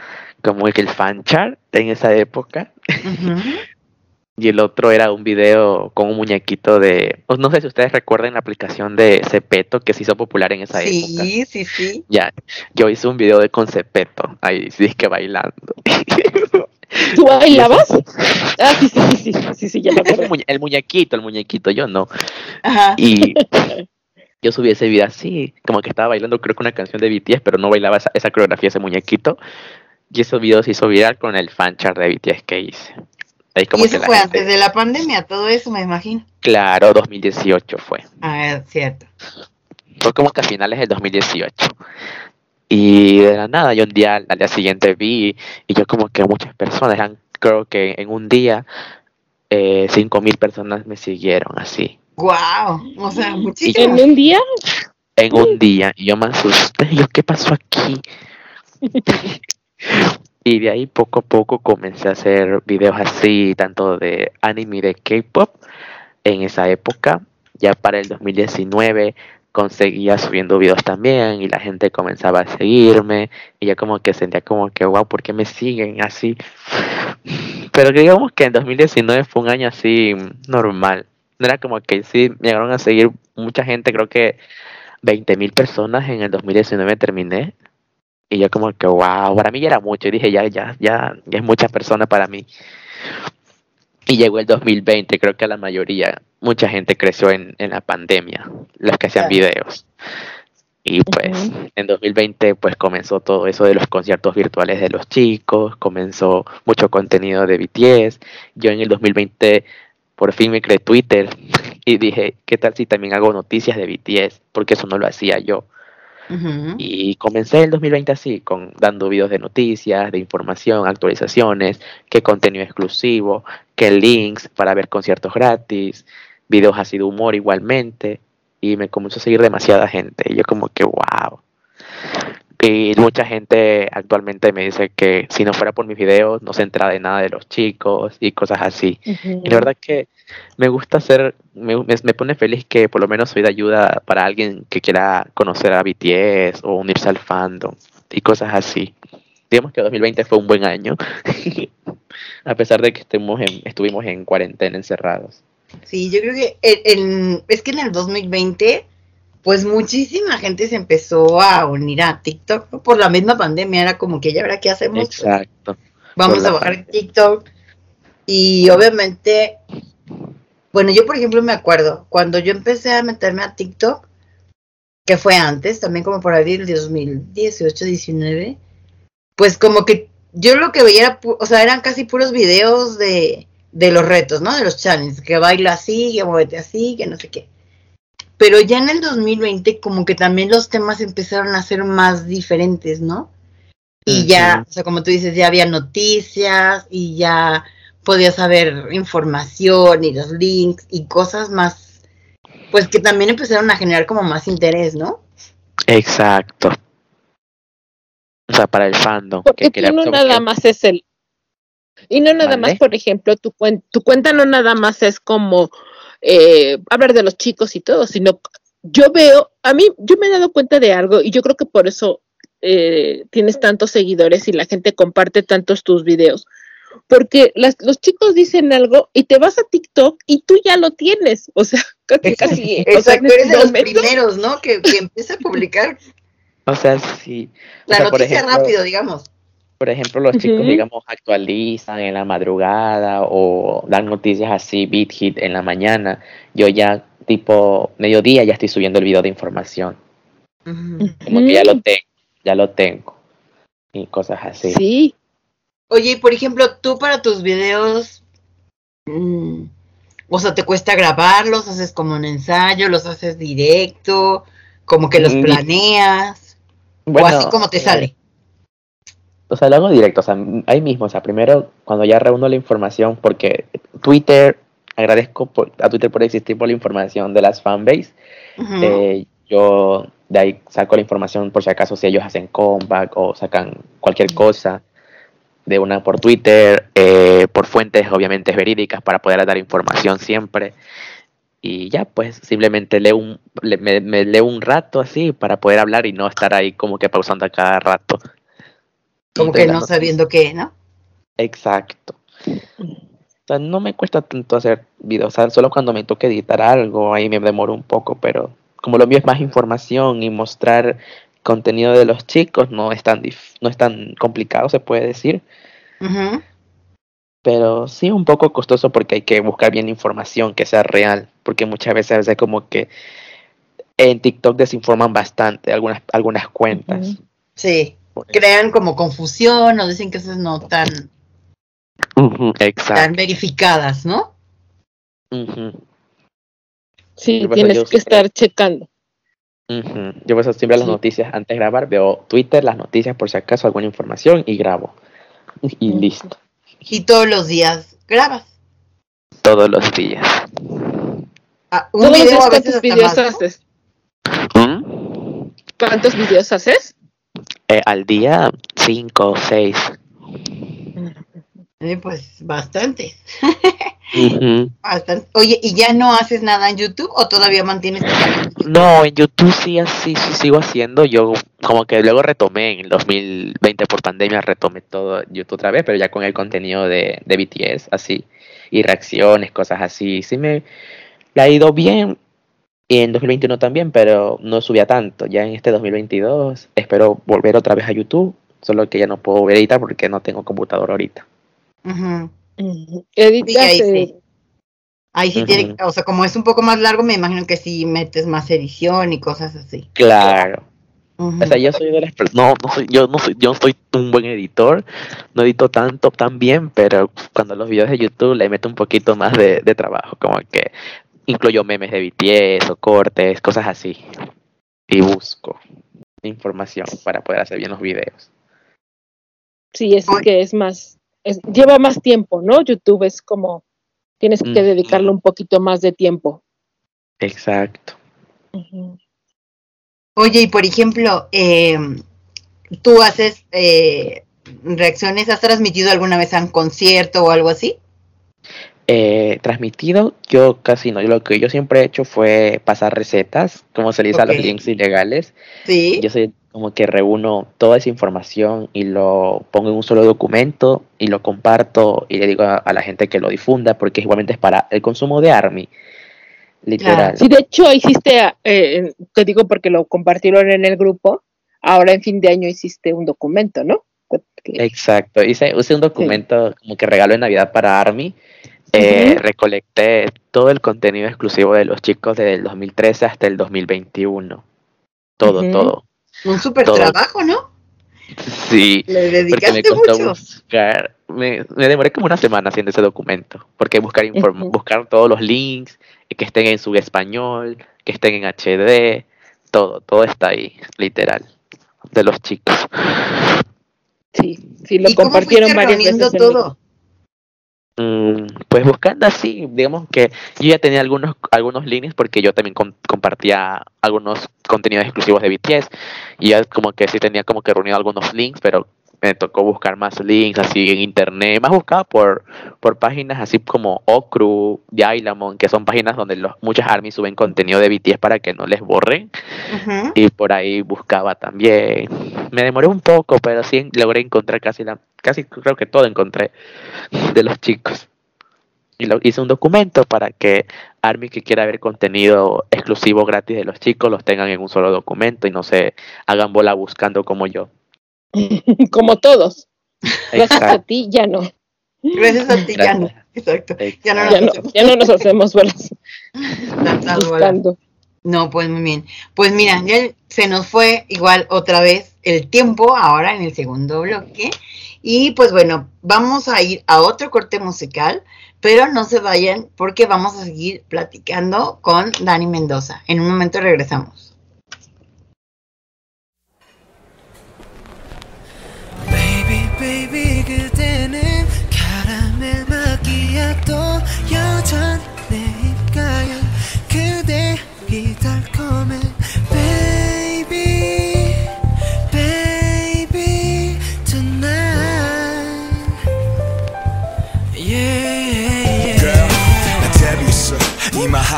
como el fan chart en esa época y el otro era un video con un muñequito de, pues, no sé si ustedes recuerdan la aplicación de Cepeto que se hizo popular en esa época. Sí, sí, sí. Ya, yo hice un video de con Cepeto, ahí sí que bailando. ¿Tú bailabas? Ah, sí, sí, sí, sí, sí, sí, ya me el, acuerdo. muñe- el muñequito, el muñequito, yo no. Ajá. Y yo subí ese video así, como que estaba bailando creo que una canción de BTS, pero no bailaba esa, esa coreografía, ese muñequito. Y ese video se hizo viral con el fanchart de BTS que hice. Ahí como y que eso la fue gente- antes de la pandemia, todo eso me imagino. Claro, 2018 fue. Ah, cierto. Fue como que a finales del 2018. Y de la nada, yo un día, al día siguiente vi, y yo como que muchas personas, eran, creo que en un día, eh, 5.000 personas me siguieron así. Wow, o sea, ¿En muchísimo. un día? En un día, y yo me asusté, y yo, ¿qué pasó aquí? Y de ahí poco a poco comencé a hacer videos así, tanto de anime y de K-pop en esa época. Ya para el 2019 conseguía subiendo videos también y la gente comenzaba a seguirme y ya como que sentía como que, wow, ¿por qué me siguen así? Pero digamos que en 2019 fue un año así normal. No era como que sí, me llegaron a seguir mucha gente, creo que 20 mil personas en el 2019 terminé. Y yo como que, wow, para mí ya era mucho. Y dije, ya, ya, ya, ya es muchas personas para mí. Y llegó el 2020, creo que la mayoría, mucha gente creció en, en la pandemia, los que hacían videos. Y pues Ujú. en 2020 pues comenzó todo eso de los conciertos virtuales de los chicos, comenzó mucho contenido de BTS. Yo en el 2020 por fin me creé Twitter y dije, ¿qué tal si también hago noticias de BTS? Porque eso no lo hacía yo. Y comencé el 2020 así, con dando videos de noticias, de información, actualizaciones, qué contenido exclusivo, qué links para ver conciertos gratis, videos así de humor igualmente. Y me comenzó a seguir demasiada gente. Y yo como que, wow. Y mucha gente actualmente me dice que si no fuera por mis videos no se entera de nada de los chicos y cosas así. Y la verdad que me gusta hacer, me, me, me pone feliz que por lo menos soy de ayuda para alguien que quiera conocer a BTS o unirse al fandom y cosas así. Digamos que 2020 fue un buen año, a pesar de que estemos en, estuvimos en cuarentena encerrados. Sí, yo creo que en, en- es que en el 2020, pues muchísima gente se empezó a unir a TikTok por la misma pandemia. Era como que ya verá qué hacemos. Exacto. Vamos a bajar TikTok. Y obviamente, bueno, yo por ejemplo me acuerdo, cuando yo empecé a meterme a TikTok, que fue antes, también como por abril de 2018, 19, pues como que yo lo que veía era, o sea, eran casi puros videos de, de los retos, ¿no? De los challenges, que baila así, que muévete así, que no sé qué. Pero ya en el 2020 como que también los temas empezaron a ser más diferentes, ¿no? Y ya, o sea, como tú dices, ya había noticias y ya podías saber información y los links y cosas más, pues que también empezaron a generar como más interés, ¿no? Exacto. O sea, para el fandom. Porque que tú quería- no nada que- más es el... Y no nada más, por ejemplo, tu, cuen- tu cuenta no nada más es como eh, hablar de los chicos y todo, sino yo veo, a mí, yo me he dado cuenta de algo y yo creo que por eso eh, tienes tantos seguidores y la gente comparte tantos tus videos. Porque las- los chicos dicen algo y te vas a TikTok y tú ya lo tienes. O sea, casi, casi. o sea, Exacto, eres este de los momento- primeros, ¿no? Que, que empieza a publicar O sea, sí. O la sea, por noticia ejemplo, rápido, digamos. Por ejemplo, los chicos, digamos, actualizan en la madrugada o dan noticias así, beat hit en la mañana. Yo ya, tipo, mediodía, ya estoy subiendo el video de información. Como que ya lo tengo, ya lo tengo. Y cosas así. Sí, Oye, y por ejemplo, tú para tus videos, mm, o sea, ¿te cuesta grabarlos? ¿Haces como un ensayo? ¿Los haces directo? ¿Como que los Mm, planeas? Bueno, ¿O así como te eh, sale? O sea, lo hago directo, o sea, ahí mismo, o sea, primero cuando ya reúno la información, porque Twitter, agradezco por- a Twitter por existir por la información de las fanbase, eh, yo de ahí saco la información por si acaso si ellos hacen comeback o sacan cualquier cosa de una por Twitter, eh, por fuentes obviamente verídicas para poder dar información siempre. Y ya, pues simplemente leo un, le- me, me leo un rato así para poder hablar y no estar ahí como que pausando a cada rato. Como que no sabiendo qué, ¿no? Exacto. O sea, no me cuesta tanto hacer videos, o sea, solo cuando me toque editar algo, ahí me demoro un poco, pero como lo mío es más información y mostrar contenido de los chicos, no es tan, dif- no es tan complicado, se puede decir, pero sí un poco costoso porque hay que buscar bien información que sea real, porque muchas veces veces como que en TikTok desinforman bastante algunas, algunas cuentas. Sí. Crean como confusión o dicen que esas no tan, Ujú, tan verificadas, ¿no? Sí, Yo tienes yo que estar checando. ujú. Yo por eso siempre las Sí. noticias antes de grabar veo Twitter, las noticias por si acaso alguna información y grabo. Y listo. Y todos los días grabas. Todos los días. Ah, un ¿Todos los video a veces videos más, ¿no? haces? ¿Mm? ¿Cuántos videos haces? Eh, al día, cinco o seis. Eh, pues bastante. Oye, ¿y ya no haces nada en YouTube o todavía mantienes tu? No, en YouTube sí, así sí sigo haciendo. Yo como que luego retomé en el 2020 por pandemia, retomé todo YouTube otra vez, pero ya con el contenido de, de BTS, así, y reacciones, cosas así. Sí me le ha ido bien. Y en 2021 también, pero no subía tanto. Ya en este 2022 espero volver otra vez a YouTube, solo que ya no puedo editar porque no tengo computador ahorita. Sí, Editas, ahí sí. Ahí sí tiene, o sea, como es un poco más largo, me imagino que sí metes más edición y cosas así. Claro. O sea, yo soy de las no, no soy, yo no soy, yo no soy un buen editor, no edito tanto tan bien, pero cuando los videos de YouTube le meto un poquito más de, de trabajo, como que incluyo memes de BTS o cortes, cosas así. Y busco información para poder hacer bien los videos. sí, es que es más, es- lleva más tiempo, ¿no? YouTube es como, tienes que dedicarle un poquito más de tiempo. Exacto. Oye, y por ejemplo, eh, tú haces eh, reacciones, ¿has transmitido alguna vez a un concierto o algo así? Eh, transmitido, yo casi no. Lo que yo siempre he hecho fue pasar recetas, como se le dice a Ok. los links ilegales. Sí. Yo soy como que reúno toda esa información y lo pongo en un solo documento y lo comparto y le digo a, a la gente que lo difunda porque igualmente es para el consumo de ARMY. Literal. Sí, de hecho hiciste, eh, te digo porque lo compartieron en el grupo, ahora en fin de año hiciste un documento, ¿no? Que- Exacto. Hice, usé un documento como que regalo de Navidad para ARMY. Eh. Recolecté todo el contenido exclusivo de los chicos desde el 2013 hasta el 2021. Todo, todo. Un súper Todo. trabajo, ¿no? Sí. Le me dedicaste costó mucho. buscar, me, me demoré como una semana haciendo ese documento, porque buscar buscar todos los links, que estén en su español, que estén en HD, todo, todo está ahí, literal, de los chicos. Sí, sí, lo ¿Y cómo compartieron fuiste varias veces. todo? Mm, pues buscando así, digamos que yo ya tenía algunos, algunos links porque yo también com- compartía algunos contenidos exclusivos de BTS y ya como que sí tenía como que reunido algunos links, pero me tocó buscar más links así en internet, más buscaba por, por páginas así como Okru, Yailamon, que son páginas donde los, muchas armies suben contenido de BTS para que no les borren y por ahí buscaba también. Me demoré un poco, pero sí logré encontrar casi la, casi creo que todo encontré de los chicos. Y lo, hice un documento para que Army que quiera ver contenido exclusivo gratis de los chicos los tengan en un solo documento y no se hagan bola buscando como yo. Como todos. Gracias a ti, ya no. Gracias a ti, ya no. Exacto. Ya no nos Ya no, hacemos ya no nos hacemos bolas. Buscando. No, pues muy bien. Pues mira, ya se nos fue igual otra vez el tiempo ahora en el segundo bloque. Y pues bueno, vamos a ir a otro corte musical, pero no se vayan porque vamos a seguir platicando con Dani Mendoza. En un momento regresamos. Baby baby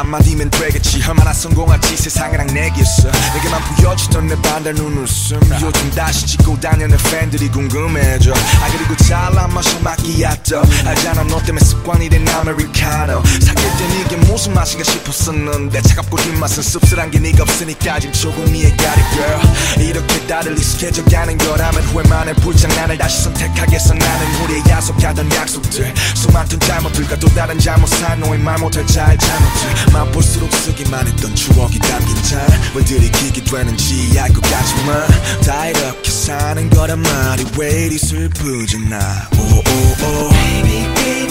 한마디면 되겠지. 얼마나 성공할지 세상이랑 내겠어. 내게만 보여주던 내 반달 눈웃음. 요즘 다시 찍고 다니는 팬들이 궁금해져. 아 그리고 잘난 마셔 마끼야또 알잖아 너 때문에 습관이 된 아메리카노. 사귈 땐 이게 무슨 맛인가 싶었었는데. 차갑고 뒷맛은 씁쓸한 게 네가 없으니까 지금 조금 이해가리 girl. 이렇게 다들 익숙해져 가는 거라면 후회만의 불장난을 다시 선택하겠어. 나는 우리의 약속하던 약속들. 수많던 잘못들과 또 다른 잘못 산 너의 말 못할 잘 잘못들 맛볼수록 쓰기만 했던 추억이 담긴 잔왜 들이키게 되는지 알것 같지만 다 이렇게 사는 거란 말이 왜 이리 슬프지 나? 오오오. Baby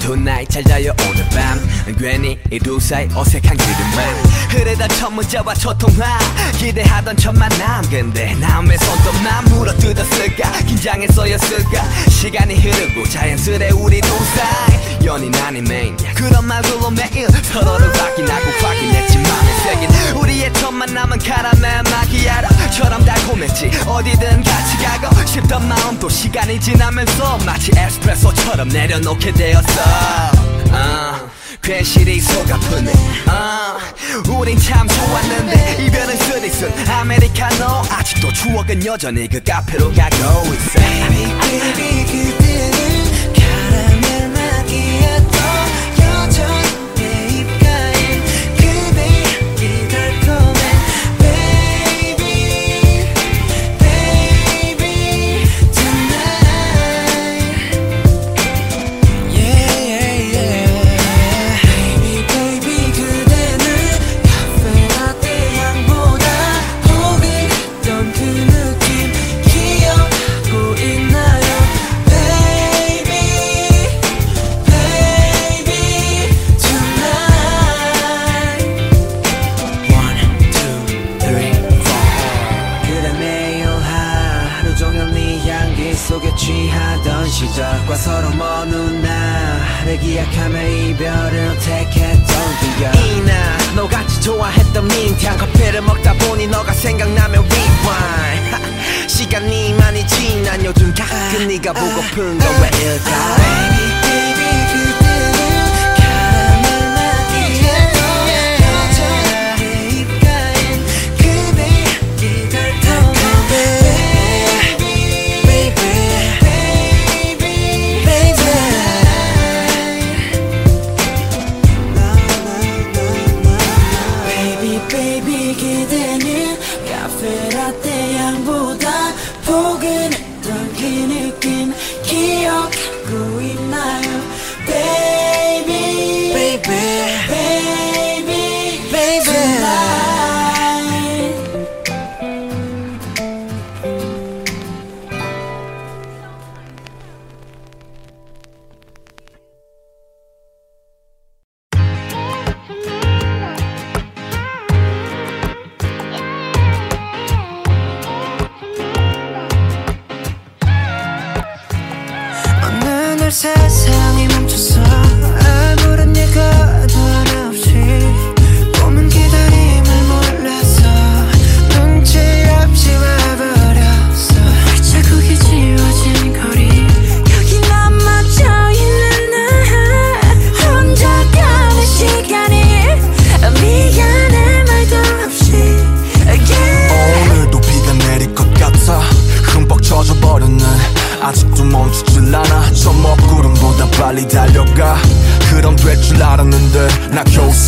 tonight 잘 자요 오늘 밤. 괜히 이 두 사이 어색한 기름만. 흐르던 첫 문자와 첫 통화. 기대하던 첫 만남. 근데 남의 손톱만 물어뜯었을까? 긴장했어였을까? 시간이 흐르고 자연스레 우리 두 사이. 연인 아닌 메인 그런 말들로 매일 서로를 확인하고 확인했지 맘에 새긴 우리의 첫 만남은 카라멜 마키아로처럼 달콤했지. 어디든 같이 가고 싶던 마음도 시간이 지나면서 마치 에스프레소처럼 내려놓게 되었어. 아, 괜시리 속 아프네. 아, 우린 참 좋았는데 이별은 쓰리쓴 아메리카노 아직도 추억은 여전히 그 카페로 가고 있어. Baby 그 네가 보고픈 건 왜 일까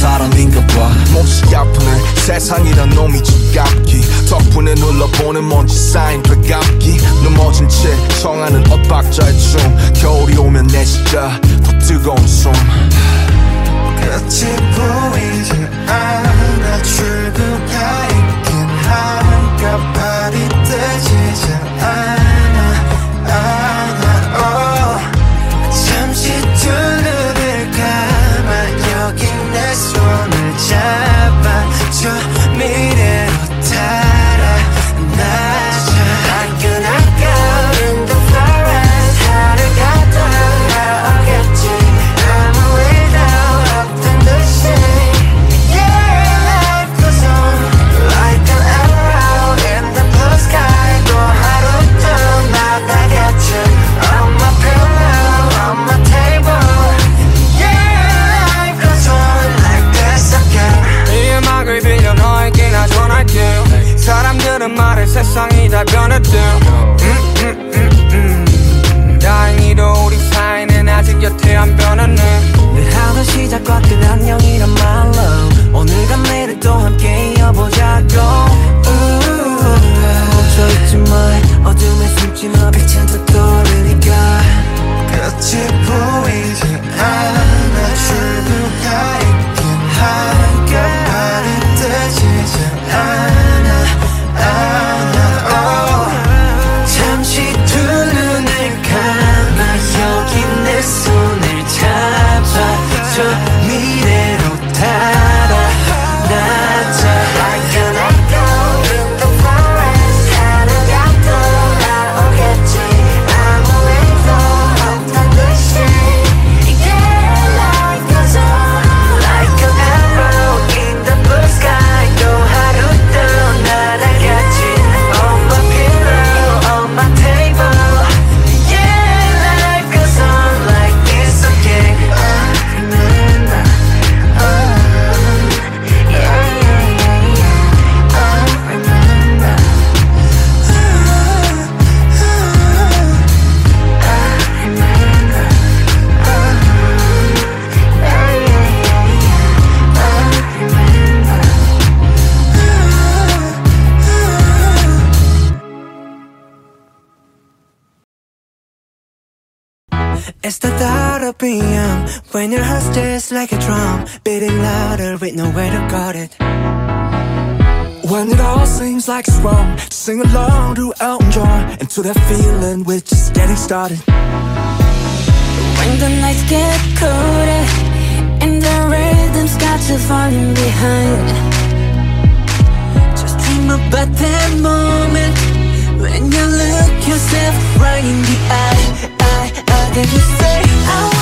사람인가 봐. 몹시 아프네. 세상이란 놈이 지갑기. 덕분에 눌러보는 먼지 쌓인 배갑기. 넘어진 채 청하는 엇박자의 춤. 겨울이 오면 내 시야 더 뜨거운 숨. 끝이 보이지 않아. 출근하여 gone When your heart's just like a drum, beating louder with nowhere to guard it. When it all seems like it's wrong, sing along to Elton John and to that feeling we're just getting started. When the nights get colder and the rhythm's got you falling behind, just dream about that moment when you look yourself right in the eye. I, I, then you say, I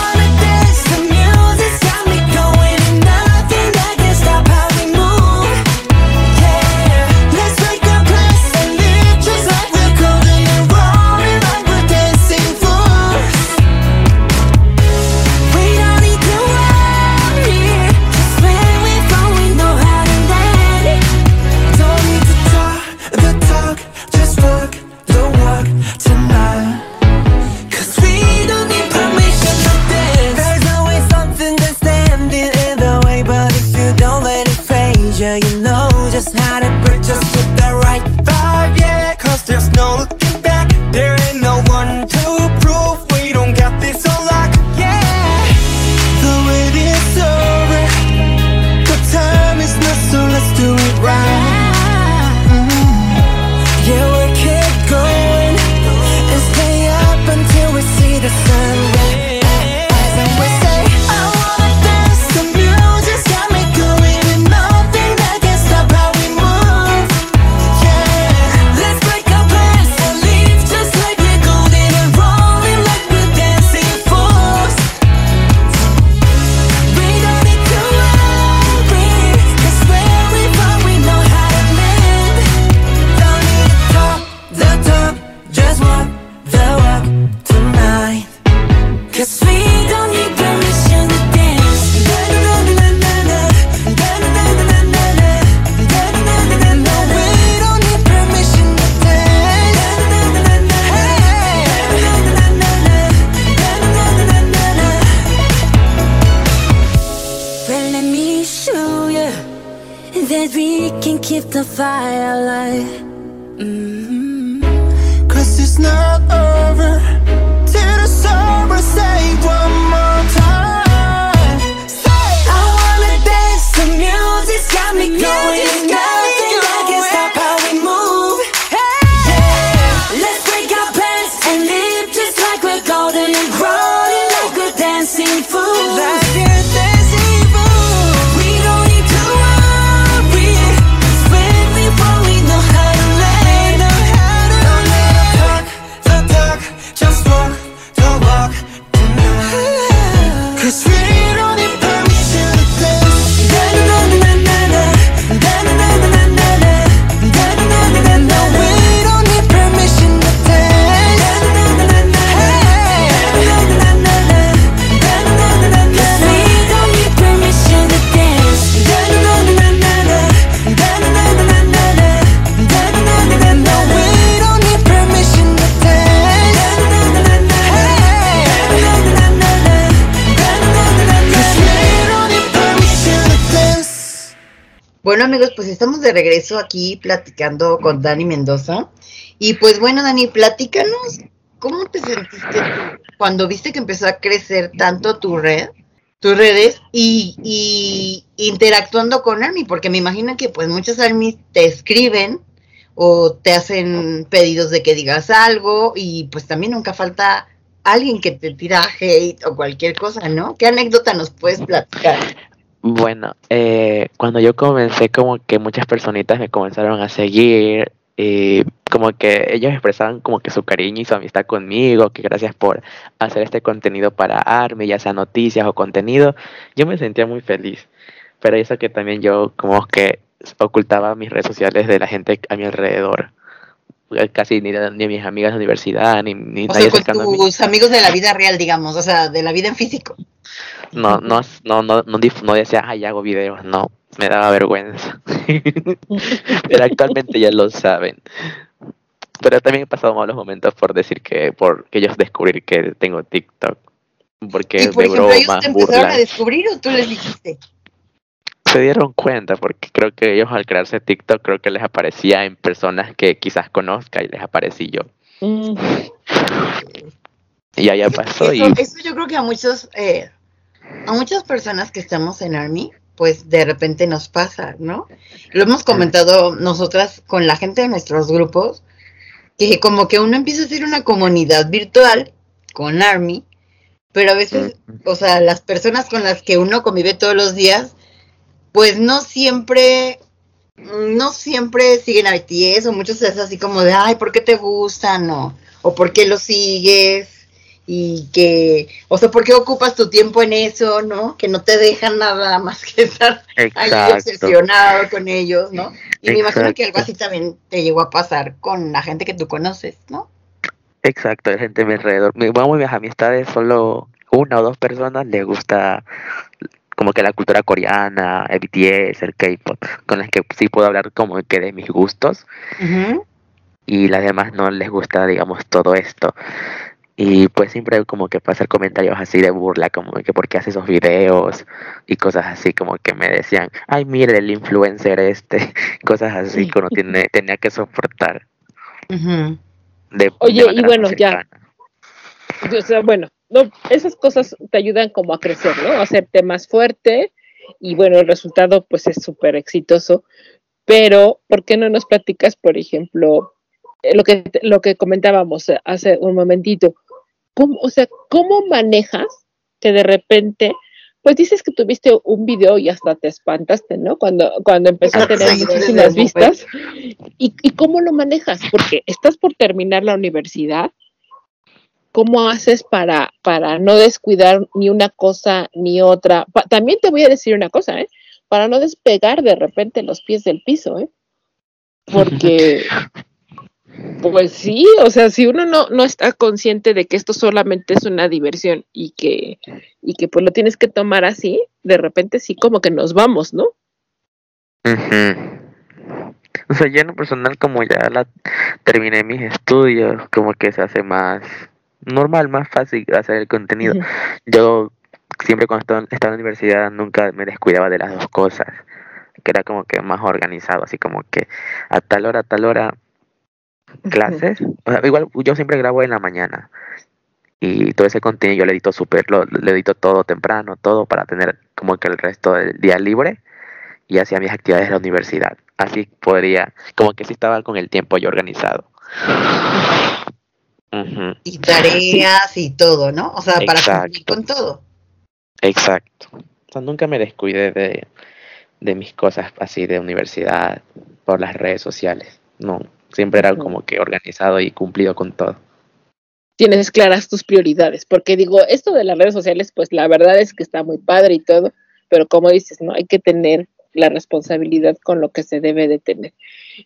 Bueno amigos, pues estamos de regreso aquí platicando con Dani Mendoza. Y pues bueno, Dani, platícanos, ¿cómo te sentiste tú cuando viste que empezó a crecer tanto tu red, tus redes y, interactuando con Army? Porque me imagino que pues muchos Army te escriben o te hacen pedidos de que digas algo y pues también nunca falta alguien que te tira hate o cualquier cosa, ¿no? ¿Qué anécdota nos puedes platicar? Bueno, eh, cuando yo comencé, como que muchas personitas me comenzaron a seguir y como que ellos expresaban como que su cariño y su amistad conmigo, que gracias por hacer este contenido para ARMY, ya sea noticias o contenido, yo me sentía muy feliz. Pero eso que también yo como que ocultaba mis redes sociales de la gente a mi alrededor. Eh, Casi ni, ni mis amigas de universidad, ni, ni O nadie sea, con a mí. tus amigos de la vida real, digamos, o sea, de la vida en físico. No, no, no, no, no, no decía, ay, hago videos, no, me daba vergüenza. Pero actualmente ya lo saben. Pero también he pasado malos momentos por decir que, por que ellos descubrir que tengo TikTok. Porque Y por de ejemplo, ellos bromas, te empezaron a descubrir o tú les dijiste. Se dieron cuenta porque creo que ellos al crearse TikTok creo que les aparecía en personas que quizás conozca y les aparecí yo. Mm, Y ya pasó y Eso, eso yo creo que a muchos, eh, a muchas personas que estamos en Army, pues de repente nos pasa, ¿no? Lo hemos comentado nosotras con la gente de nuestros grupos, que como que uno empieza a hacer una comunidad virtual con Army, pero a veces, o sea, las personas con las que uno convive todos los días, pues no siempre, no siempre siguen a BTS, o muchos es así como de, ay, ¿por qué te gustan? O, o ¿por qué lo sigues? y que, o sea, ¿por qué ocupas tu tiempo en eso, no? Que no te dejan nada más que estar ahí Exacto. obsesionado con ellos, ¿no? Y me imagino que algo así también te llegó a pasar con la gente que tú conoces, ¿no? Exacto, hay gente a mi alrededor. Bueno, mis amistades, solo una o dos personas les gusta como que la cultura coreana, el BTS, el K-pop, con las que sí puedo hablar como que de mis gustos y las demás no les gusta, digamos, todo esto. Y pues siempre como que pasar comentarios así de burla, como que por qué hace esos videos y cosas así, como que me decían, ay, mire el influencer este, cosas así que uno tiene, tenía que soportar. De Oye, y bueno, cercana. ya. O sea, bueno, no, esas cosas te ayudan como a crecer, ¿no? A hacerte más fuerte y bueno, el resultado pues es súper exitoso. Pero, ¿por qué no nos platicas, por ejemplo, eh, lo que, lo que comentábamos hace un momentito? ¿Cómo, o sea, ¿cómo manejas que de repente, pues dices que tuviste un video y hasta te espantaste, ¿no? Cuando, cuando empezó a tener Sí, muchísimas vistas. ¿Y, ¿Y cómo lo manejas? Porque estás por terminar la universidad. ¿Cómo haces para, para no descuidar ni una cosa ni otra? Pa- también te voy a decir una cosa, ¿eh? Para no despegar de repente los pies del piso, ¿eh? Porque, pues sí, o sea, si uno no, no está consciente de que esto solamente es una diversión y que, y que pues lo tienes que tomar así, de repente sí como que nos vamos, ¿no? Ujú. O sea, yo en lo personal, como ya la terminé mis estudios, como que se hace más normal, más fácil hacer el contenido. Yo siempre cuando estaba, estaba en la universidad nunca me descuidaba de las dos cosas. que era como que más organizado, así como que a tal hora, a tal hora clases. O sea, igual yo siempre grabo en la mañana y todo ese contenido yo lo edito súper, lo, lo edito todo temprano, todo para tener como que el resto del día libre y hacía mis actividades de la universidad. Así podría, como que sí estaba con el tiempo yo organizado. Y tareas y todo, ¿no? O sea, para cumplir Exacto. con todo. Exacto. O sea, nunca me descuidé de, de mis cosas así de universidad por las redes sociales. No, siempre era como que organizado y cumplido con todo. Tienes claras tus prioridades, porque digo, esto de las redes sociales, pues la verdad es que está muy padre y todo, pero como dices, ¿no? Hay que tener la responsabilidad con lo que se debe de tener.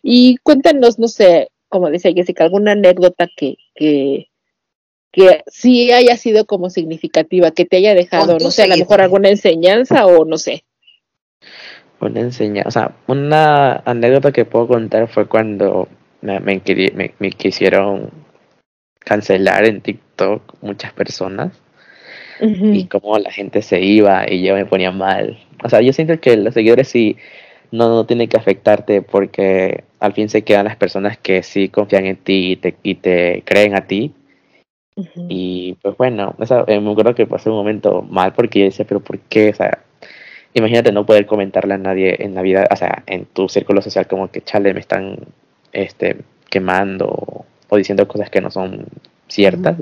Y cuéntanos, no sé, como decía Jessica, alguna anécdota que, que, que sí haya sido como significativa, que te haya dejado, no sé, a lo mejor alguna enseñanza o no sé. Una enseñanza, o sea, una anécdota que puedo contar fue cuando me, me- me quisieron cancelar en TikTok muchas personas y cómo la gente se iba y yo me ponía mal. O sea, yo siento que los seguidores sí no, no tienen que afectarte porque al fin se quedan las personas que sí confían en ti y te, y te creen a ti. Y pues bueno, esa- eh, me acuerdo que pasé un momento mal porque yo decía, pero ¿por qué? O sea, imagínate no poder comentarle a nadie en la vida, o sea, en tu círculo social como que chale, me están este, quemando o, diciendo cosas que no son ciertas.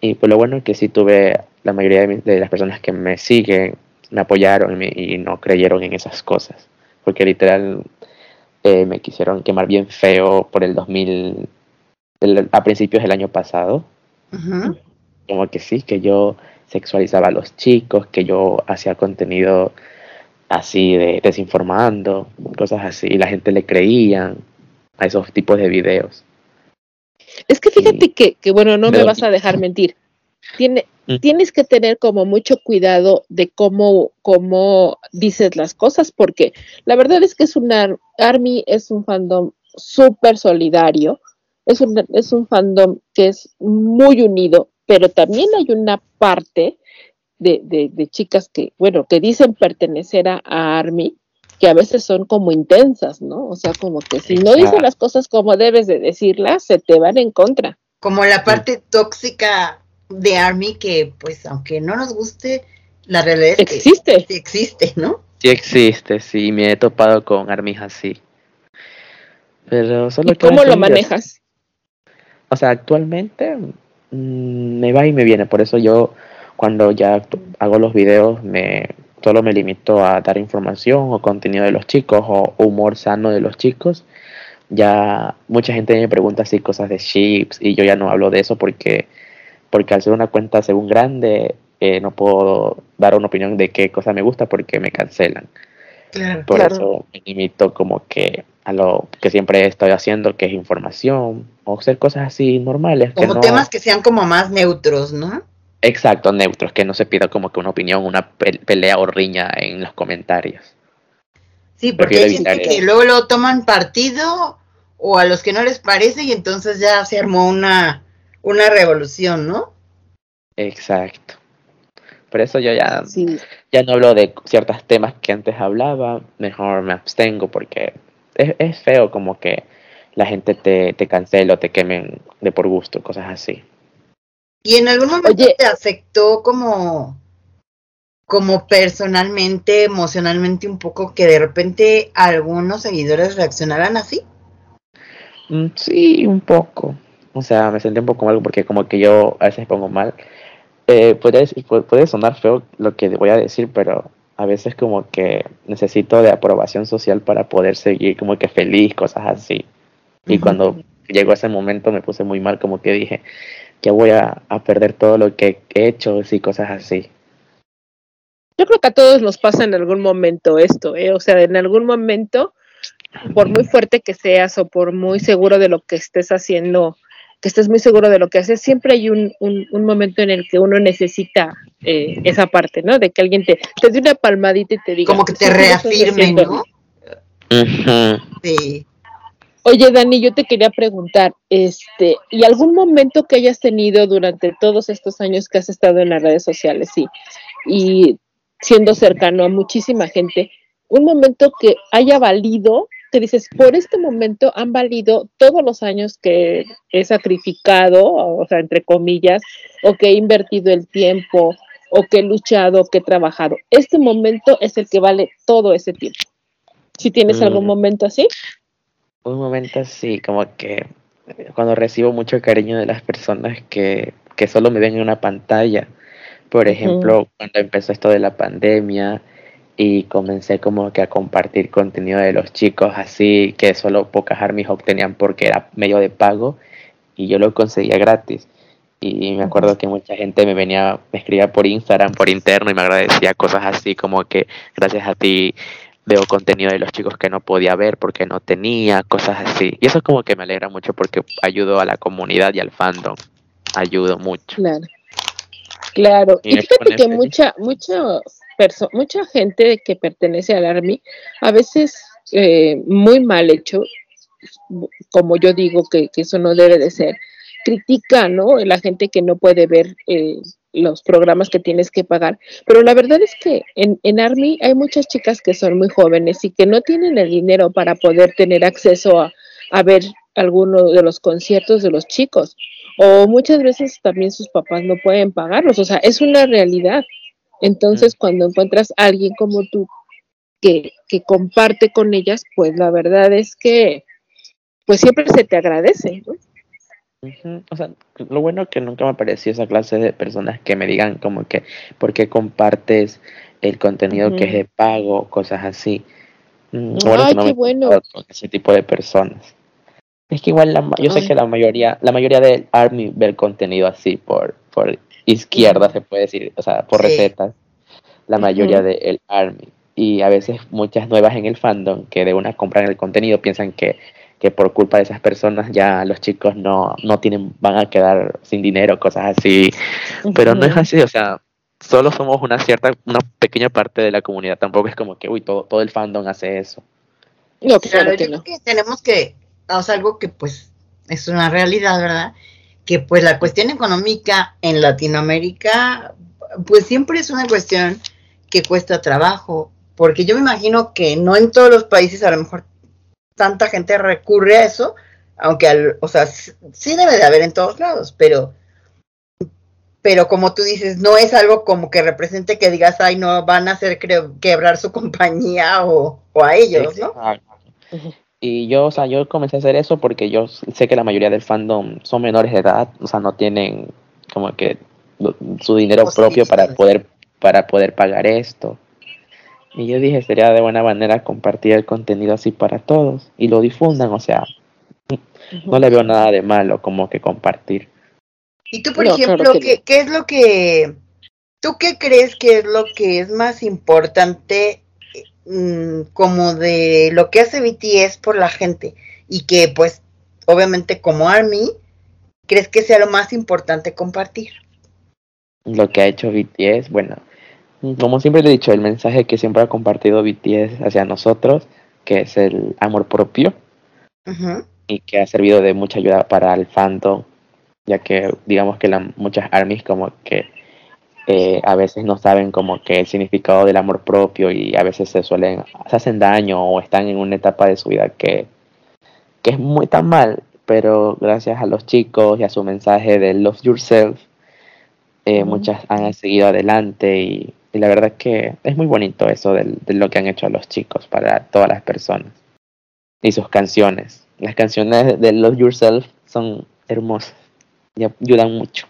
Y pues lo bueno es que sí tuve la mayoría de las personas que me siguen, me apoyaron y, me- y no creyeron en esas cosas. Porque literal eh, me quisieron quemar bien feo por el 2000, el- a principios del año pasado. Como que sí, que yo sexualizaba a los chicos, que yo hacía contenido así de desinformando, cosas así, y la gente le creía a esos tipos de videos. Es que fíjate que, que, bueno, no me vas a dejar mentir. Tiene, Mm. tienes que tener como mucho cuidado de cómo, cómo dices las cosas, porque la verdad es que es una, Army es un fandom súper solidario, es un, es un fandom que es muy unido, pero también hay una parte de, de, de chicas que, bueno, que dicen pertenecer a, a Army, que a veces son como intensas, ¿no? O sea, como que si no dicen Exacto. las cosas como debes de decirlas, se te van en contra. Como la parte tóxica de Army que, pues, aunque no nos guste, la realidad es que Existe. sí existe, ¿no? Sí existe, sí, me he topado con armis así. Pero solo ¿Y que cómo lo manejas? O sea, actualmente mm, me va y me viene, por eso yo cuando ya hago los videos me solo me limito a dar información o contenido de los chicos o humor sano de los chicos. Ya mucha gente me pregunta así cosas de chips y yo ya no hablo de eso porque porque al ser una cuenta según grande eh, no puedo dar una opinión de qué cosa me gusta porque me cancelan. Claro. Por Claro. eso me limito como que a lo que siempre estoy haciendo, que es información, o hacer cosas así normales. que Como no- temas que sean como más neutros, ¿no? Exacto, neutros, que no se pida como que una opinión, una pe- pelea o riña en los comentarios. Sí, porque Prefiero hay gente evitar que luego lo toman partido o a los que no les parece y entonces ya se armó una, una revolución, ¿no? Exacto. Por eso yo ya, Sí. ya no hablo de ciertos temas que antes hablaba, mejor me abstengo porque es, es feo como que la gente te, te cancela o te quemen de por gusto, cosas así. Y en algún momento Oye. te afectó como, como personalmente, emocionalmente un poco que de repente algunos seguidores reaccionaran así. Mm, Sí, un poco. O sea, me sentí un poco mal porque como que yo a veces me pongo mal. Eh, puede, pu- puede sonar feo lo que voy a decir, pero a veces como que necesito de aprobación social para poder seguir como que feliz, cosas así. Y cuando llegó ese momento me puse muy mal, como que dije, ya voy a, a perder todo lo que he hecho y cosas así. Yo creo que a todos nos pasa en algún momento esto, ¿eh? O sea, en algún momento, por muy fuerte que seas o por muy seguro de lo que estés haciendo, que estés muy seguro de lo que haces, siempre hay un, un, un momento en el que uno necesita eh, esa parte, ¿no? De que alguien te, te dé una palmadita y te diga. Como que te "Sí, sí, lo estás reafirme, ¿no? Sí. Oye, Dani, yo te quería preguntar, este, ¿y algún momento que hayas tenido durante todos estos años que has estado en las redes sociales y, y siendo cercano a muchísima gente, un momento que haya valido, que dices, por este momento han valido todos los años que he sacrificado, o sea, entre comillas, o que he invertido el tiempo, o que he luchado, que he trabajado. Este momento es el que vale todo ese tiempo. Si tienes Mm. algún momento así, Un momento así, como que eh, cuando recibo mucho cariño de las personas que, que solo me ven en una pantalla. Por ejemplo, cuando empezó esto de la pandemia y comencé como que a compartir contenido de los chicos así que solo pocas armies obtenían porque era medio de pago y yo lo conseguía gratis. Y me acuerdo que mucha gente me venía, me escribía por Instagram, por interno y me agradecía cosas así como que gracias a ti veo contenido de los chicos que no podía ver porque no tenía, cosas así. Y eso es como que me alegra mucho porque ayudo a la comunidad y al fandom. Ayudo mucho. Claro. Claro. Y Y fíjate que mucha, mucha, mucha gente que pertenece al ARMY, a veces eh, muy mal hecho, como yo digo que, que eso no debe de ser, critica, ¿no? La gente que no puede ver eh, los programas que tienes que pagar. Pero la verdad es que en, en Army hay muchas chicas que son muy jóvenes y que no tienen el dinero para poder tener acceso a, a ver alguno de los conciertos de los chicos. O muchas veces también sus papás no pueden pagarlos. O sea, es una realidad. Entonces, cuando encuentras a alguien como tú que, que comparte con ellas, pues la verdad es que pues siempre se te agradece, ¿no? O sea, lo bueno que nunca me apareció esa clase de personas que me digan como que, ¿por qué compartes el contenido que es de pago? Cosas así. Mm, Ay, que no qué bueno. con ese tipo de personas. Es que igual, la yo sé Ay. que la mayoría, la mayoría del ARMY ve el contenido así por, por izquierda, se puede decir, o sea, por Sí. recetas. La mayoría Ujú. del ARMY. Y a veces muchas nuevas en el fandom que de una compran el contenido piensan que que por culpa de esas personas ya los chicos no, no tienen, van a quedar sin dinero, cosas así. Pero no es así, o sea, solo somos una cierta, una pequeña parte de la comunidad, tampoco es como que, uy, todo, todo el fandom hace eso. No, Claro, claro yo que no. que tenemos que, o sea, algo que pues es una realidad, ¿verdad? Que pues la cuestión económica en Latinoamérica, pues siempre es una cuestión que cuesta trabajo, porque yo me imagino que no en todos los países a lo mejor tanta gente recurre a eso, aunque, al, o sea, sí debe de haber en todos lados, pero, pero como tú dices, no es algo como que represente que digas, ay, no, van a hacer quebrar su compañía o, o a ellos, ¿no? Y yo, o sea, yo comencé a hacer eso porque yo sé que la mayoría del fandom son menores de edad, o sea, no tienen como que su dinero propio para poder, para poder pagar esto. Y yo dije, sería de buena manera compartir el contenido así para todos y lo difundan, o sea, no le veo nada de malo como que compartir. Y tú, por No, claro ejemplo, que ¿qué, qué es lo que, tú qué crees que es lo que es más importante mm, como de lo que hace BTS por la gente? Y que pues, obviamente como ARMY, ¿crees que sea lo más importante compartir? Lo que ha hecho BTS, bueno, como siempre le he dicho, el mensaje que siempre ha compartido BTS hacia nosotros, que es el amor propio, y que ha servido de mucha ayuda para el fandom, ya que digamos que la- muchas armies como que eh, a veces no saben como que el significado del amor propio y a veces se suelen, se hacen daño o están en una etapa de su vida que, que es muy tan mal, pero gracias a los chicos y a su mensaje de Love Yourself, eh, muchas han seguido adelante y, y la verdad que es muy bonito eso del- de lo que han hecho los chicos para todas las personas y sus canciones. Las canciones de Love Yourself son hermosas y ayudan mucho.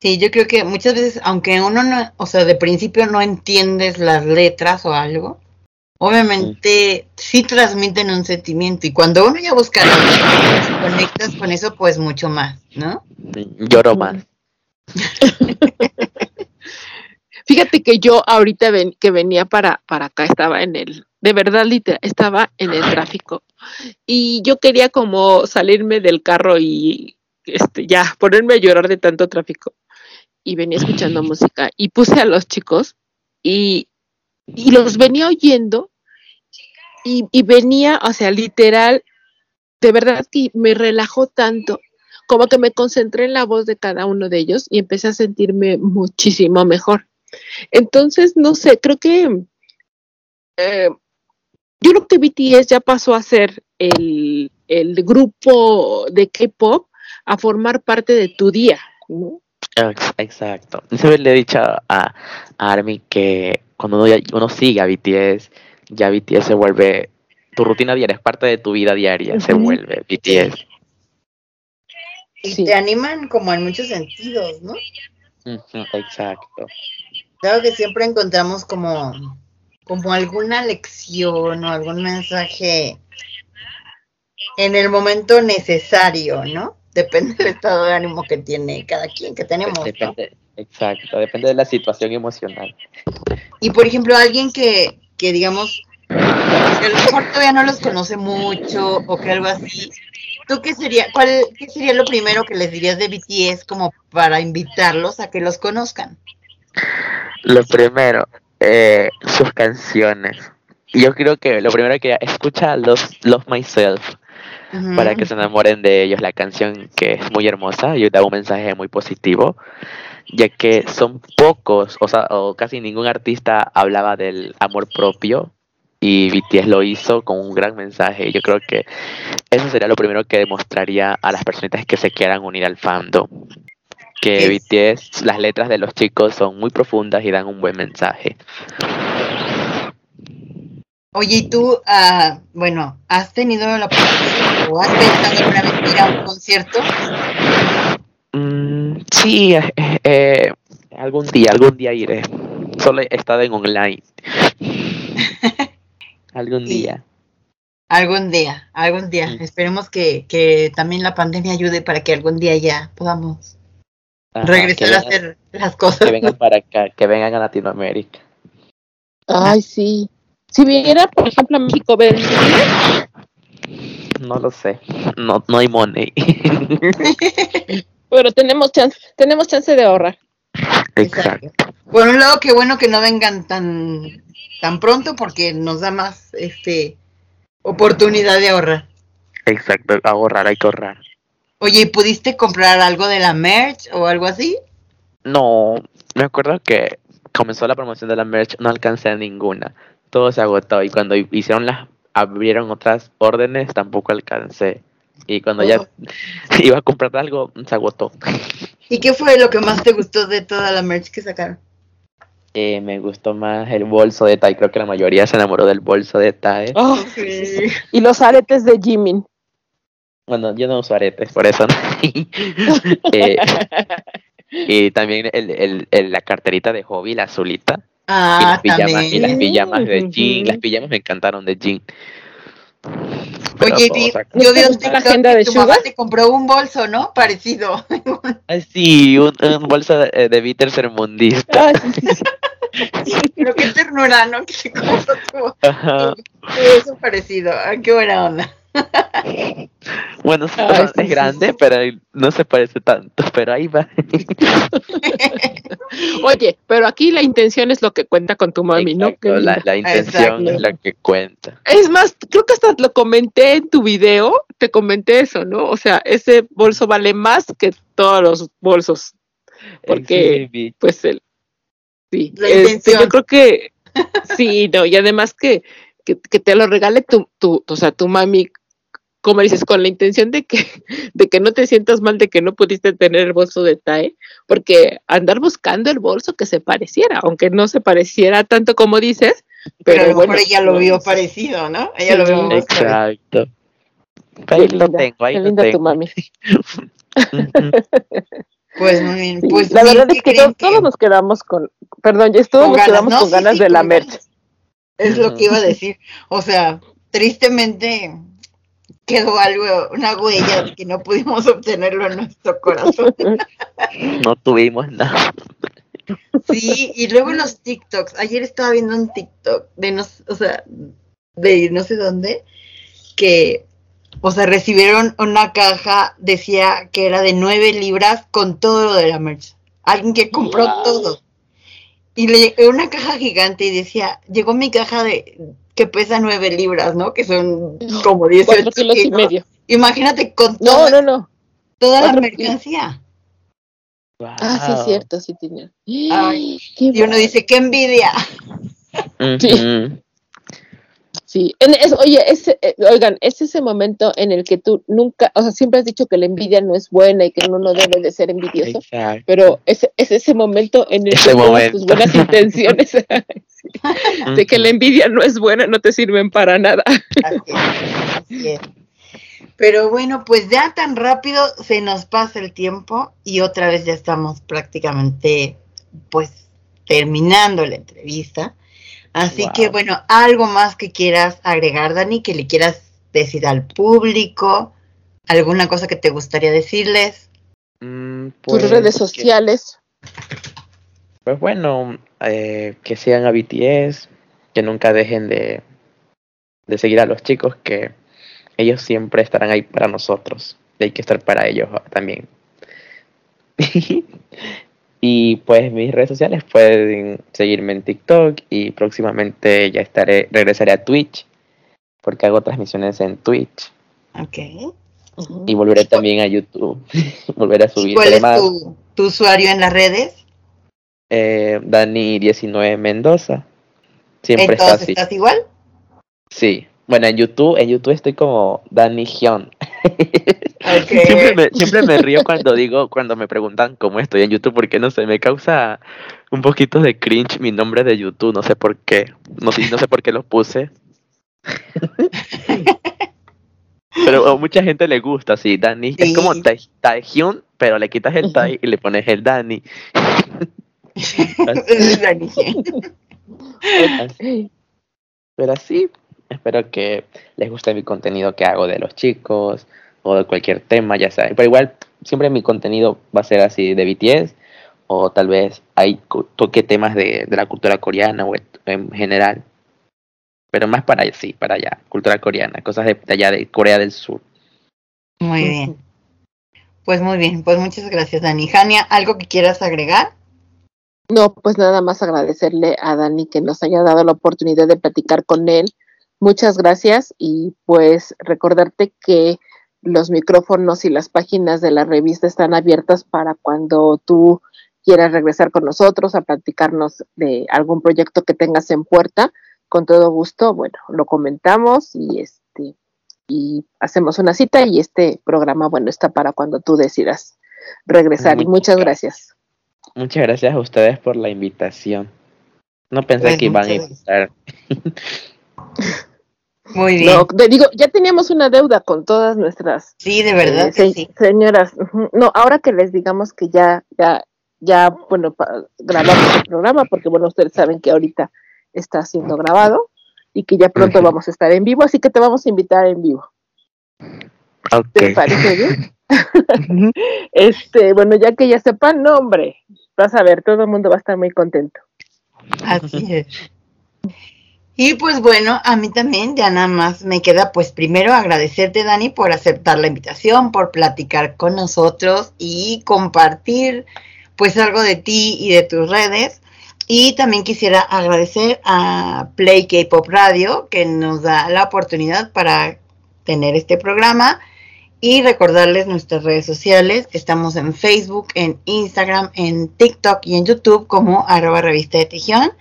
Sí, yo creo que muchas veces, aunque uno no, o sea, de principio no entiendes las letras o algo, obviamente sí transmiten un sentimiento y cuando uno ya busca las letras y conectas con eso, pues mucho más, ¿no? Lloro más. Fíjate que yo ahorita ven, que venía para, para acá, estaba en el, de verdad, literal, estaba en el tráfico y yo quería como salirme del carro y este, ya ponerme a llorar de tanto tráfico y venía escuchando música y puse a los chicos y, y los venía oyendo y, y venía, o sea, literal, de verdad que me relajó tanto, como que me concentré en la voz de cada uno de ellos y empecé a sentirme muchísimo mejor. Entonces, no sé, creo que eh, yo creo que BTS ya pasó a ser el, el grupo de K-pop a formar parte de tu día, ¿no? Ex- Exacto. Siempre le he dicho a, Army que cuando uno, ya- uno sigue a BTS, ya BTS se vuelve tu rutina diaria, es parte de tu vida diaria, se vuelve BTS. Y Sí. te animan como en muchos sentidos, ¿no? Exacto. Claro que siempre encontramos como, como alguna lección o algún mensaje en el momento necesario, ¿no? Depende del estado de ánimo que tiene cada quien, que tenemos, ¿no? Depende, exacto, depende de la situación emocional. Y por ejemplo, alguien que, que digamos, que a lo mejor todavía no los conoce mucho o que algo así, ¿tú qué sería, cuál, qué sería lo primero que les dirías de BTS como para invitarlos a que los conozcan? Lo primero, eh, sus canciones. Yo creo que lo primero que escucha los Love Myself Para que se enamoren de ellos. La canción que es muy hermosa y da un mensaje muy positivo, ya que son pocos, o sea, o casi ningún artista hablaba del amor propio y BTS lo hizo con un gran mensaje. Yo creo que eso sería lo primero que demostraría a las personitas que se quieran unir al fandom. Que Es- BTS, las letras de los chicos son muy profundas y dan un buen mensaje. Oye, ¿y tú, ah, bueno, has tenido la oportunidad o has pensado alguna vez ir a un concierto? Mm, sí, eh, eh, algún día, algún día iré. Solo he estado en online. algún Sí. día. Algún día, algún día. Mm. Esperemos que, que también la pandemia ayude para que algún día ya podamos Ajá, regresar a hacer las cosas. Que vengan para acá, que vengan a Latinoamérica. Ay, sí. Si viniera, por ejemplo, a México, ¿vendría? No lo sé. No, no hay money. Pero tenemos chance, tenemos chance de ahorrar. Exacto. Por un lado, qué bueno que no vengan tan, tan pronto porque nos da más este oportunidad de ahorrar. Exacto. Ahorrar, hay que ahorrar. Oye, ¿y pudiste comprar algo de la merch o algo así? No, me acuerdo que comenzó la promoción de la merch, no alcancé a ninguna. Todo se agotó y cuando hicieron las, abrieron otras órdenes, tampoco alcancé. Y cuando ya Oh. iba a comprar algo, se agotó. ¿Y qué fue lo que más te gustó de toda la merch que sacaron? Eh, me gustó más el bolso de Tai. Creo que la mayoría se enamoró del bolso de Tai. Oh, y los aretes de Jimin. Bueno, yo no uso aretes, por eso no. Eh, y también el, el- el- la carterita de hobby, la azulita. Y, Ah, las pijamas, y las también. pijamas de jean. Las pijamas me encantaron de jean. Pero Oye, saca- yo vi ¿No un TikTok de tu mamá Sugar? te compró un bolso, ¿no? Parecido. Ay, sí, un, un bolso de, de Bitter sermundista. Pero qué ternura, ¿no? Que se compró tu Ajá. eso parecido. Ah, qué buena onda. Bueno, es sí, grande, sí. pero no se parece tanto. Pero ahí va. Oye, pero aquí la intención es lo que cuenta con tu mami, ¿no? Exacto, Qué la, intención Exacto. es la que cuenta. Es más, creo que hasta lo comenté en tu video, te comenté eso, ¿no? O sea, ese bolso vale más que todos los bolsos, Porque- pues el, sí, La este, intención. yo creo que sí, no, y además que, que, que te lo regale tu, tu, o sea, tu mami, como dices, con la intención de que, de que no te sientas mal de que no pudiste tener el bolso de TAE, porque andar buscando el bolso que se pareciera, aunque no se pareciera tanto como dices, Pero, pero, bueno, ella lo no, vio parecido, ¿no? Ella lo vio. Exacto. Ahí lo tengo, ahí qué lo linda tu mami. Pues muy bien. Sí, Pues la verdad ¿qué es que todos nos quedamos con, perdón, ya todos nos ganas, quedamos ¿no? con Sí, ganas sí, de la merch. Es lo que iba a decir. O sea, tristemente quedó algo, una huella de que no pudimos obtenerlo en nuestro corazón. No tuvimos nada. Sí, y luego los TikToks. Ayer estaba viendo un TikTok de no, o sea, de no sé dónde, que, o sea, recibieron una caja, decía que era de nueve libras con todo lo de la merch. Alguien que compró Wow. todo. Y le una caja gigante y decía, llegó mi caja de que pesa nueve libras, ¿no? Que son como 18 Cuatro kilos y medio. Imagínate con No, toda, no, no. toda la mercancía. Ah, sí, es cierto, sí tenía. Ay, Qué Y uno dice, qué envidia. Sí. Sí, en- es- oye, ese, eh, oigan, es ese momento en el que tú nunca, o sea, siempre has dicho que la envidia no es buena y que uno no debe de ser envidioso, Exacto. pero es, es ese momento en el Ese que todas tus buenas intenciones sí, de que la envidia no es buena, no te sirven para nada. Así es, así es. Pero bueno, pues ya tan rápido se nos pasa el tiempo y otra vez ya estamos prácticamente pues terminando la entrevista. Así Wow. que bueno, algo más que quieras agregar, Dani, que le quieras decir al público, alguna cosa que te gustaría decirles. Mm, Tus pues, redes que- sociales. Pues bueno, eh, que sigan a BTS, que nunca dejen de, de seguir a los chicos, que ellos siempre estarán ahí para nosotros. Y hay que estar para ellos también. y pues mis redes sociales pueden seguirme en TikTok y próximamente ya estaré, regresaré a Twitch, porque hago transmisiones en Twitch. Ok. Y volveré también a YouTube. volveré a subir. ¿Cuál es tu, tu usuario en las redes? eh, Dani19 Mendoza. Siempre está Entonces, así. ¿estás igual? Sí. Bueno, en YouTube, en YouTube estoy como Dani Hyun. Siempre me, siempre me río cuando digo, cuando me preguntan cómo estoy en YouTube, porque no sé, me causa un poquito de cringe mi nombre de YouTube, no sé por qué. No sé, no sé por qué lo puse. Pero a mucha gente le gusta, sí, Dani. Es como Taehyun, pero le quitas el Tai y le pones el Dani. Dani. Así. Pero así, espero que les guste mi contenido que hago de los chicos o de cualquier tema, ya saben. Pero igual, siempre mi contenido va a ser así de BTS o tal vez hay toque temas de, de la cultura coreana o en- en general. Pero más para allá, sí, para allá, cultura coreana, cosas de, de allá de Corea del Sur. Muy bien. Pues muy bien, pues muchas gracias, Dani. Jania, ¿algo que quieras agregar? No, pues nada más agradecerle a Dani que nos haya dado la oportunidad de platicar con él. Muchas gracias y pues recordarte que los micrófonos y las páginas de la revista están abiertas para cuando tú quieras regresar con nosotros a platicarnos de algún proyecto que tengas en puerta. Con todo gusto, bueno, lo comentamos y este y hacemos una cita y este programa, bueno, está para cuando tú decidas regresar. y Muchas muchas gracias. Muchas gracias a ustedes por la invitación. No pensé Pues que iban a invitar. Muy bien. No, te digo, ya teníamos una deuda con todas nuestras sí, de verdad eh, que se- sí. señoras. No, ahora que les digamos que ya, ya, ya, bueno, pa- grabamos el programa, porque bueno, ustedes saben que ahorita está siendo grabado y que ya pronto vamos a estar en vivo, así que te vamos a invitar en vivo. ¿Te Ok. parece bien? este, bueno, ya que ya sepan, no, hombre, vas a ver, todo el mundo va a estar muy contento. Así es. Y pues bueno, a mí también ya nada más me queda pues primero agradecerte Dani por aceptar la invitación, por platicar con nosotros y compartir pues algo de ti y de tus redes. Y también quisiera agradecer a Play K-Pop Radio que nos da la oportunidad para tener este programa y recordarles nuestras redes sociales. Estamos en Facebook, en Instagram, en TikTok y en YouTube como arroba revista de Tejión.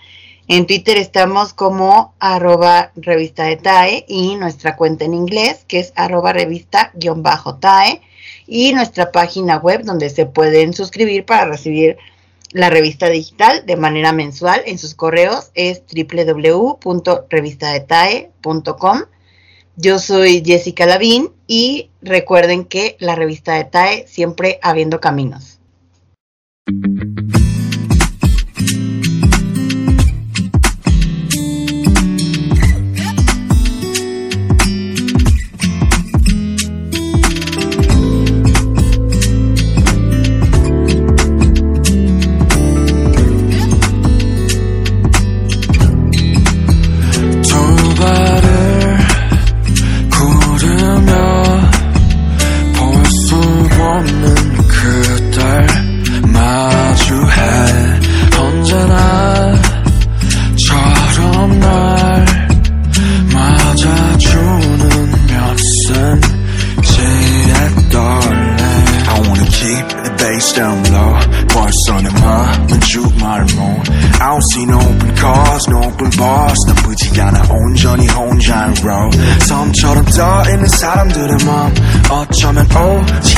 En Twitter estamos como arroba revista de TAE y nuestra cuenta en inglés que es arroba revista guion bajo TAE y nuestra página web donde se pueden suscribir para recibir la revista digital de manera mensual en sus correos es www.revistadetae.com. Yo soy Jessica Lavín y recuerden que la revista de TAE siempre habiendo caminos.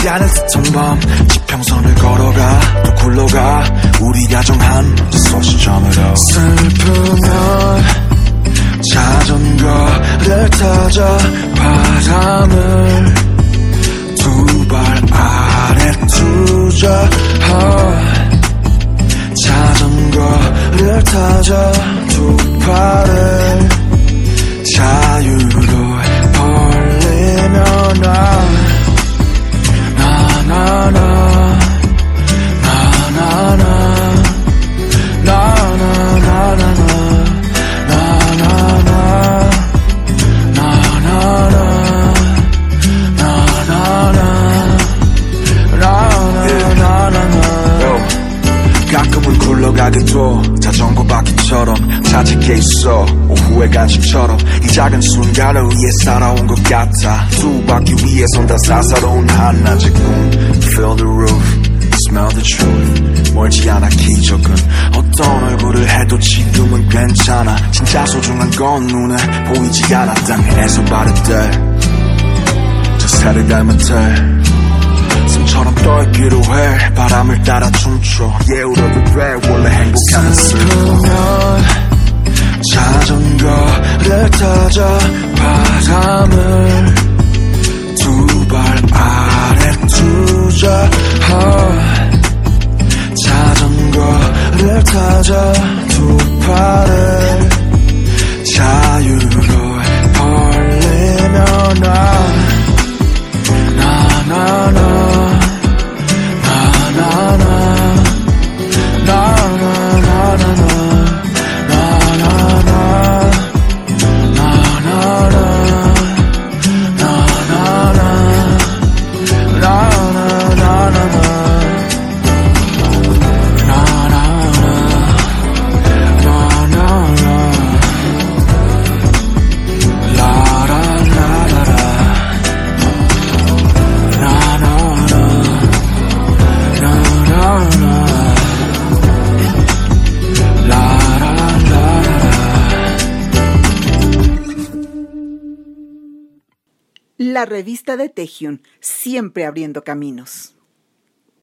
오지 않은 짙은 밤 지평선을 걸어가 또 굴러가 우리 가 정 한 소시점으로 슬프면 자전거를 타자 바람을 두 발 아래 두자 자전거를 타자 두 팔을 간식처럼 이 작은 순간을 위해 살아온 것 같아. 두 바퀴 위에 선다 사사로운 한낮의 꿈. Feel the roof, smell the truth. 멀지 않아 기적은 어떤 얼굴을 해도 지금은 괜찮아. 진짜 소중한 건 눈에 보이지 않아. 땅에서 바를 때저 새를 닮은 때 숨처럼 떠있기로 해. 바람을 따라 춤춰. 예우려도 돼. 원래 행복한 슬프면 자전거를 타자 바람을 두 발 아래 두자. 자전거를 타자 두 팔을 자유로 벌리며 나 나나나 나나나 revista de Tejion, siempre abriendo caminos.